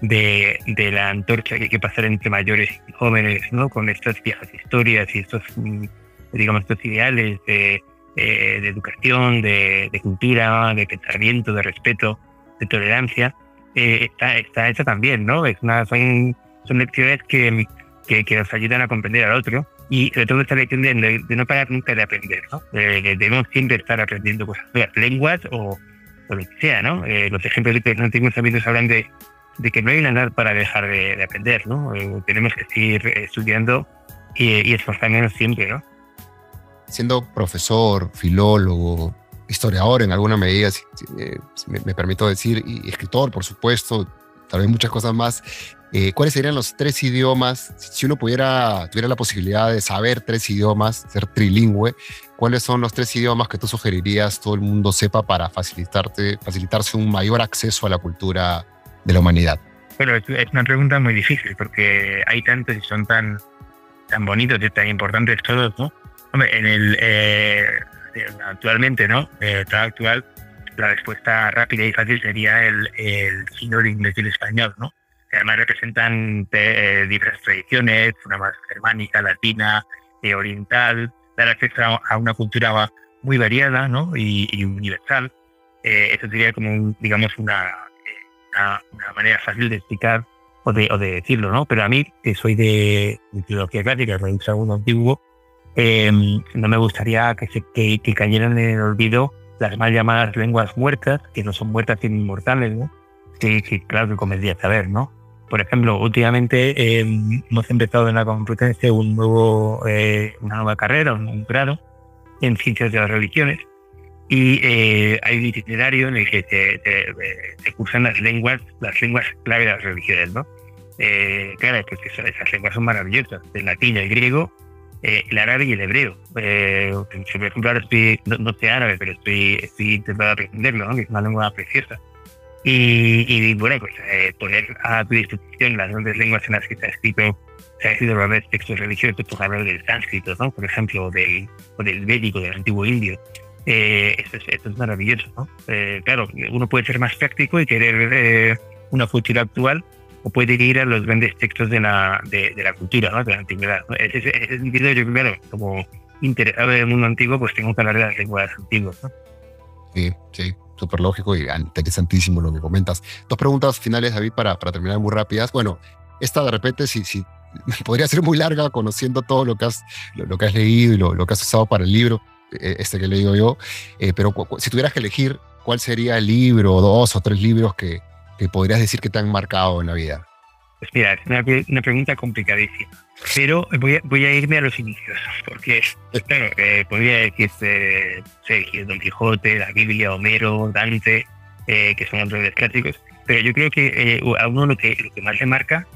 de, de, la antorcha que hay que pasar entre mayores y jóvenes, ¿no? Con estas viejas historias y estos, mm, digamos, estos ideales de, de educación, de, de cultura, de pensamiento, de respeto, de tolerancia, eh, está, está hecha también, ¿no? Es una, son, son lecciones que, que, que, nos ayudan a comprender al otro y sobre todo esta lección de, de, no parar nunca de aprender, ¿no? debemos siempre estar aprendiendo cosas lenguas o, o, lo que sea, ¿no? Eh, los ejemplos de los antiguos amigos hablan de, de que no hay una edad para dejar de, aprender, ¿no? Eh, tenemos que seguir estudiando y, y esforzándonos siempre, ¿no?
Siendo profesor, filólogo, historiador en alguna medida, si, me, permito decir, y escritor, por supuesto, tal vez muchas cosas más. Eh, ¿Cuáles serían los tres idiomas? Si uno pudiera, tuviera la posibilidad de saber tres idiomas, ser trilingüe, ¿cuáles son los tres idiomas que tú sugerirías todo el mundo sepa para facilitarte, facilitarse un mayor acceso a la cultura de la humanidad?
Bueno, es una pregunta muy difícil porque hay tantos y son tan, tan bonitos y tan importantes todos, ¿no? Hombre, en el, eh, actualmente, ¿no? Eh, actual, la respuesta rápida y fácil sería el, el chino, inglés y el español, ¿no? Que además representan eh, diversas tradiciones, una más germánica, latina, eh, oriental, dar acceso a una cultura muy variada, ¿no? Y, universal. Eh, eso sería como, digamos, una, una, manera fácil de explicar o de, o de decirlo, ¿no? Pero a mí, que soy de, de filología clásica, soy un antiguo, Em, no me gustaría que, se, que, cayeran en el olvido las mal llamadas lenguas muertas, que no son muertas sino inmortales, ¿no? Sí, sí, claro que convendría saber, ¿no? Por ejemplo, últimamente em, hemos empezado en la Complutense un nuevo, eh, una nueva carrera, un, grado en ciencias de las religiones, y eh, hay un itinerario en el que se, cursan las lenguas, las lenguas clave de las religiones, ¿no? Eh, claro, pues esas, esas lenguas son maravillosas, el latín el griego, eh, el árabe y el hebreo. Eh, por ejemplo, ahora estoy, no, sé árabe, pero estoy, estoy intentando aprenderlo, ¿no? que es una lengua preciosa. Y, bueno, pues eh, poner a tu disposición las grandes lenguas en las que se escrito, se ha escrito los textos religiosos, pues hablar del sánscrito, ¿no? por ejemplo, del, o del védico, del antiguo indio. Eh, esto, es, esto, es, maravilloso. ¿no? Eh, claro, uno puede ser más práctico y querer una cultura actual, o puede ir a los grandes textos de la, de, la cultura, ¿no? de la antigüedad. ¿no? Ese, ese sentido, yo primero, como interesado del mundo antiguo, pues tengo que hablar de las lenguas antiguas. ¿no?
Sí, sí súper lógico y interesantísimo lo que comentas. Dos preguntas finales, David, para, para terminar muy rápidas. Bueno, esta de repente, si, si *laughs* podría ser muy larga conociendo todo lo que has, lo, que has leído y lo, lo, que has usado para el libro, eh, este que he leído yo, eh, pero si tuvieras que elegir, ¿cuál sería el libro, dos o tres libros que, que podrías decir que te han marcado en la vida?
Pues mira, es una, una pregunta complicadísima, pero voy a, voy a, irme a los inicios, porque, claro, eh, podría decirse eh, Don Quijote, la Biblia, Homero, Dante, eh, que son otros clásicos, pero yo creo que eh, a uno lo que, lo que más le marca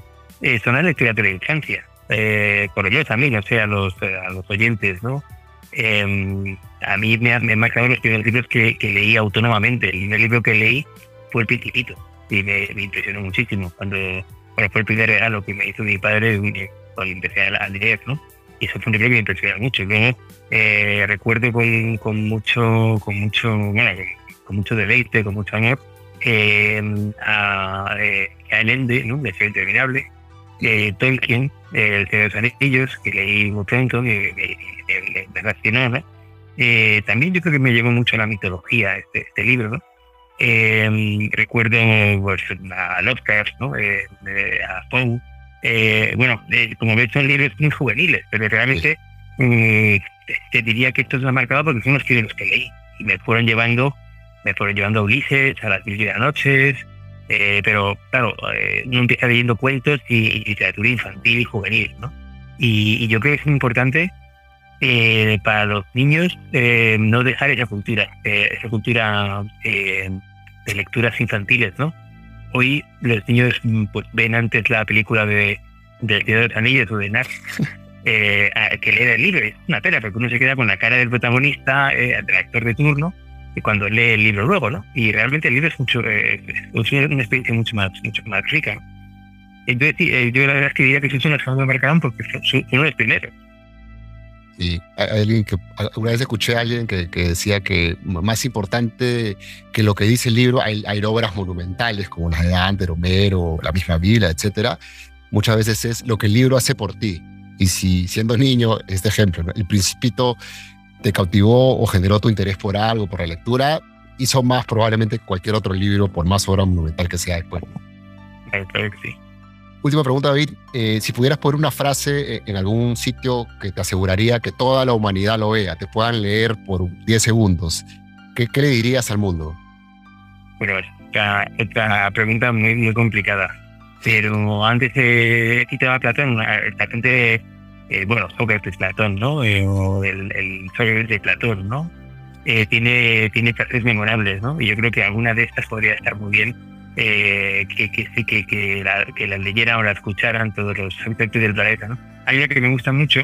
eh, son las lecturas de la infancia, eh, por yo también, o sea, a los, a los oyentes, ¿no? Em, a mí me, me han marcado los primeros libros que, que, leí autónomamente. El primer libro que leí fue El Principito y me, me impresionó muchísimo cuando bueno, fue el primer regalo que me hizo mi padre cuando empecé a, leer, ¿no? Y eso fue un libro que me impresionó mucho. Yo eh, recuerdo con, con, mucho, con mucho, bueno, con mucho deleite, con mucho amor, eh, a, eh, a ¿no? De Ser Interminable, eh, Tolkien, El Señor de los Anillos, que leí muy pronto, que me, fascinó, eh, también yo creo que me llevó mucho a la mitología este, este libro, ¿no? Eh, recuerden pues, a Lovecraft, ¿no? Eh, a Poe. Eh, bueno, como ves, son libros muy juveniles, pero realmente te, diría que estos me han marcado porque son los que, los que leí y me fueron llevando, me fueron llevando a Ulises, a las mil de las noches, pero claro, uno empieza leyendo cuentos y, literatura infantil y juvenil, ¿no? Y, y, yo creo que es importante eh, para los niños eh, no dejar esa cultura, eh, esa cultura de lecturas infantiles, ¿no? Hoy los niños mm, pues, ven antes la película de, de, de los Anillos o de Nash *laughs* que leer el libro. Es una pena porque uno se queda con la cara del protagonista, del actor de turno, y cuando lee el libro luego, ¿no? Y realmente el libro es mucho, es una experiencia mucho más, mucho más rica. Entonces, yo la verdad es que diría que son las que me marcaron porque son, son los primeros.
Y alguien que alguna vez escuché a alguien que, que, decía que más importante que lo que dice el libro, hay, obras monumentales como las de Dante, Homero, la misma Biblia, etcétera. Muchas veces es lo que el libro hace por ti. Y si siendo niño, este ejemplo, el principito te cautivó o generó tu interés por algo, por la lectura, hizo más probablemente cualquier otro libro, por más obra monumental que sea después.
Claro que sí.
Última pregunta, David. Eh, si pudieras poner una frase eh, en algún sitio que te aseguraría que toda la humanidad lo vea, te puedan leer por 10 segundos, ¿qué, qué le dirías al mundo?
Bueno, esta, esta pregunta es muy, muy complicada. Pero antes eh, citaba a Platón, la gente, eh, bueno, Sócrates, Platón, ¿no? Eh, o el, el de Platón, ¿no? Eh, tiene, tiene frases memorables, ¿no? Y yo creo que alguna de estas podría estar muy bien eh, que, que, que, que, la, que la leyeran o la escucharan todos los habitantes del planeta. ¿no? Hay una que me gusta mucho,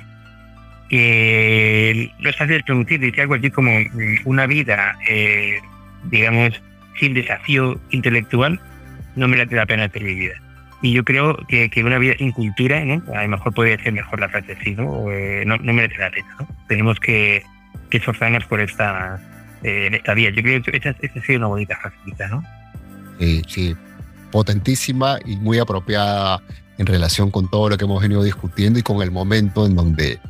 que no es fácil producir, dice algo así como mm, una vida, eh, digamos, sin desafío intelectual, no merece la pena ser vivida. Y yo creo que, que una vida sin cultura, ¿no? a lo mejor podría ser mejor la frase así, ¿no? Eh, no, no, merece la pena. ¿no? Tenemos que, que esforzarnos por esta, eh, esta vía. Yo creo que esta, esta sería una bonita frasecita, ¿no?
Eh, potentísima y muy apropiada en relación con todo lo que hemos venido discutiendo y con el momento en donde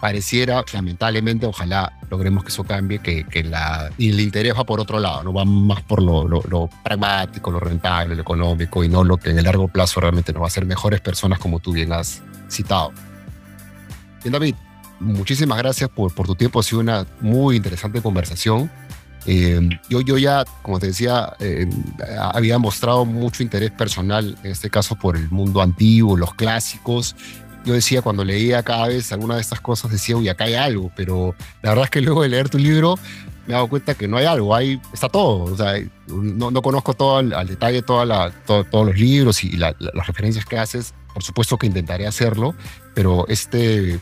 pareciera, lamentablemente, ojalá logremos que eso cambie, que, que la, y el interés va por otro lado, no va más por lo, lo, lo, pragmático, lo rentable, lo económico y no lo que en el largo plazo realmente nos va a hacer mejores personas como tú bien has citado. Bien, David, muchísimas gracias por, por tu tiempo, ha sido una muy interesante conversación. Eh, yo, yo ya, como te decía, eh, había mostrado mucho interés personal, en este caso por el mundo antiguo, los clásicos. Yo decía, cuando leía cada vez alguna de estas cosas, decía, uy, acá hay algo, pero la verdad es que *laughs* luego de leer tu libro me he dado cuenta que no hay algo, hay, está todo. O sea, no, no conozco todo al, al detalle toda la, todo, todos los libros y la, la, las referencias que haces. Por supuesto que intentaré hacerlo, pero este,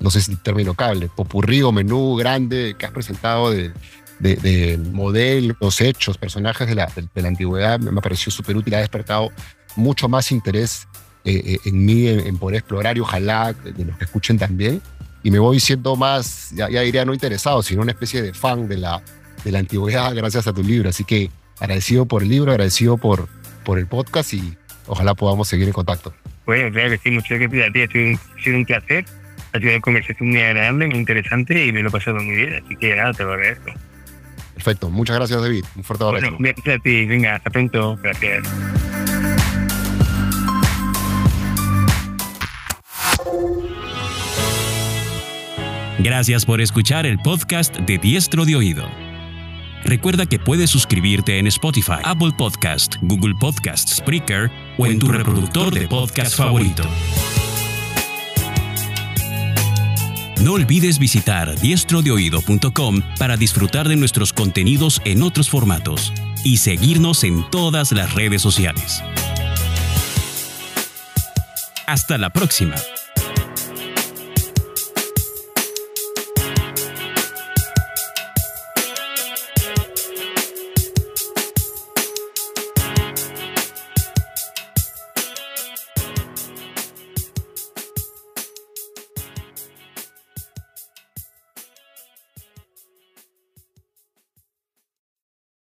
no sé si el término cable, popurrí menú grande que has presentado de, de, modelos, hechos, personajes de la, de, la antigüedad me, ha parecido súper útil, ha despertado mucho más interés eh, eh, en mí en, poder explorar y ojalá de los que escuchen también. Y me voy siendo más, ya, ya, diría no interesado, sino una especie de fan de la, de la antigüedad gracias a tu libro. Así que agradecido por el libro, agradecido por, por el podcast y ojalá podamos seguir en contacto.
Bueno, claro que sí, muchas gracias a ti, ha sido un placer. Ha sido una conversación muy agradable, muy interesante y me lo he pasado muy bien, así que nada, te lo agradezco.
Perfecto, muchas gracias David, un fuerte abrazo.
Bueno, gracias a ti, venga, hasta pronto, gracias.
Gracias por escuchar el podcast de Diestro de Oído. Recuerda que puedes suscribirte en Spotify, Apple Podcast, Google Podcast, Spreaker o en tu reproductor de podcast favorito. No olvides visitar diestrodeoído.com para disfrutar de nuestros contenidos en otros formatos y seguirnos en todas las redes sociales. Hasta la próxima.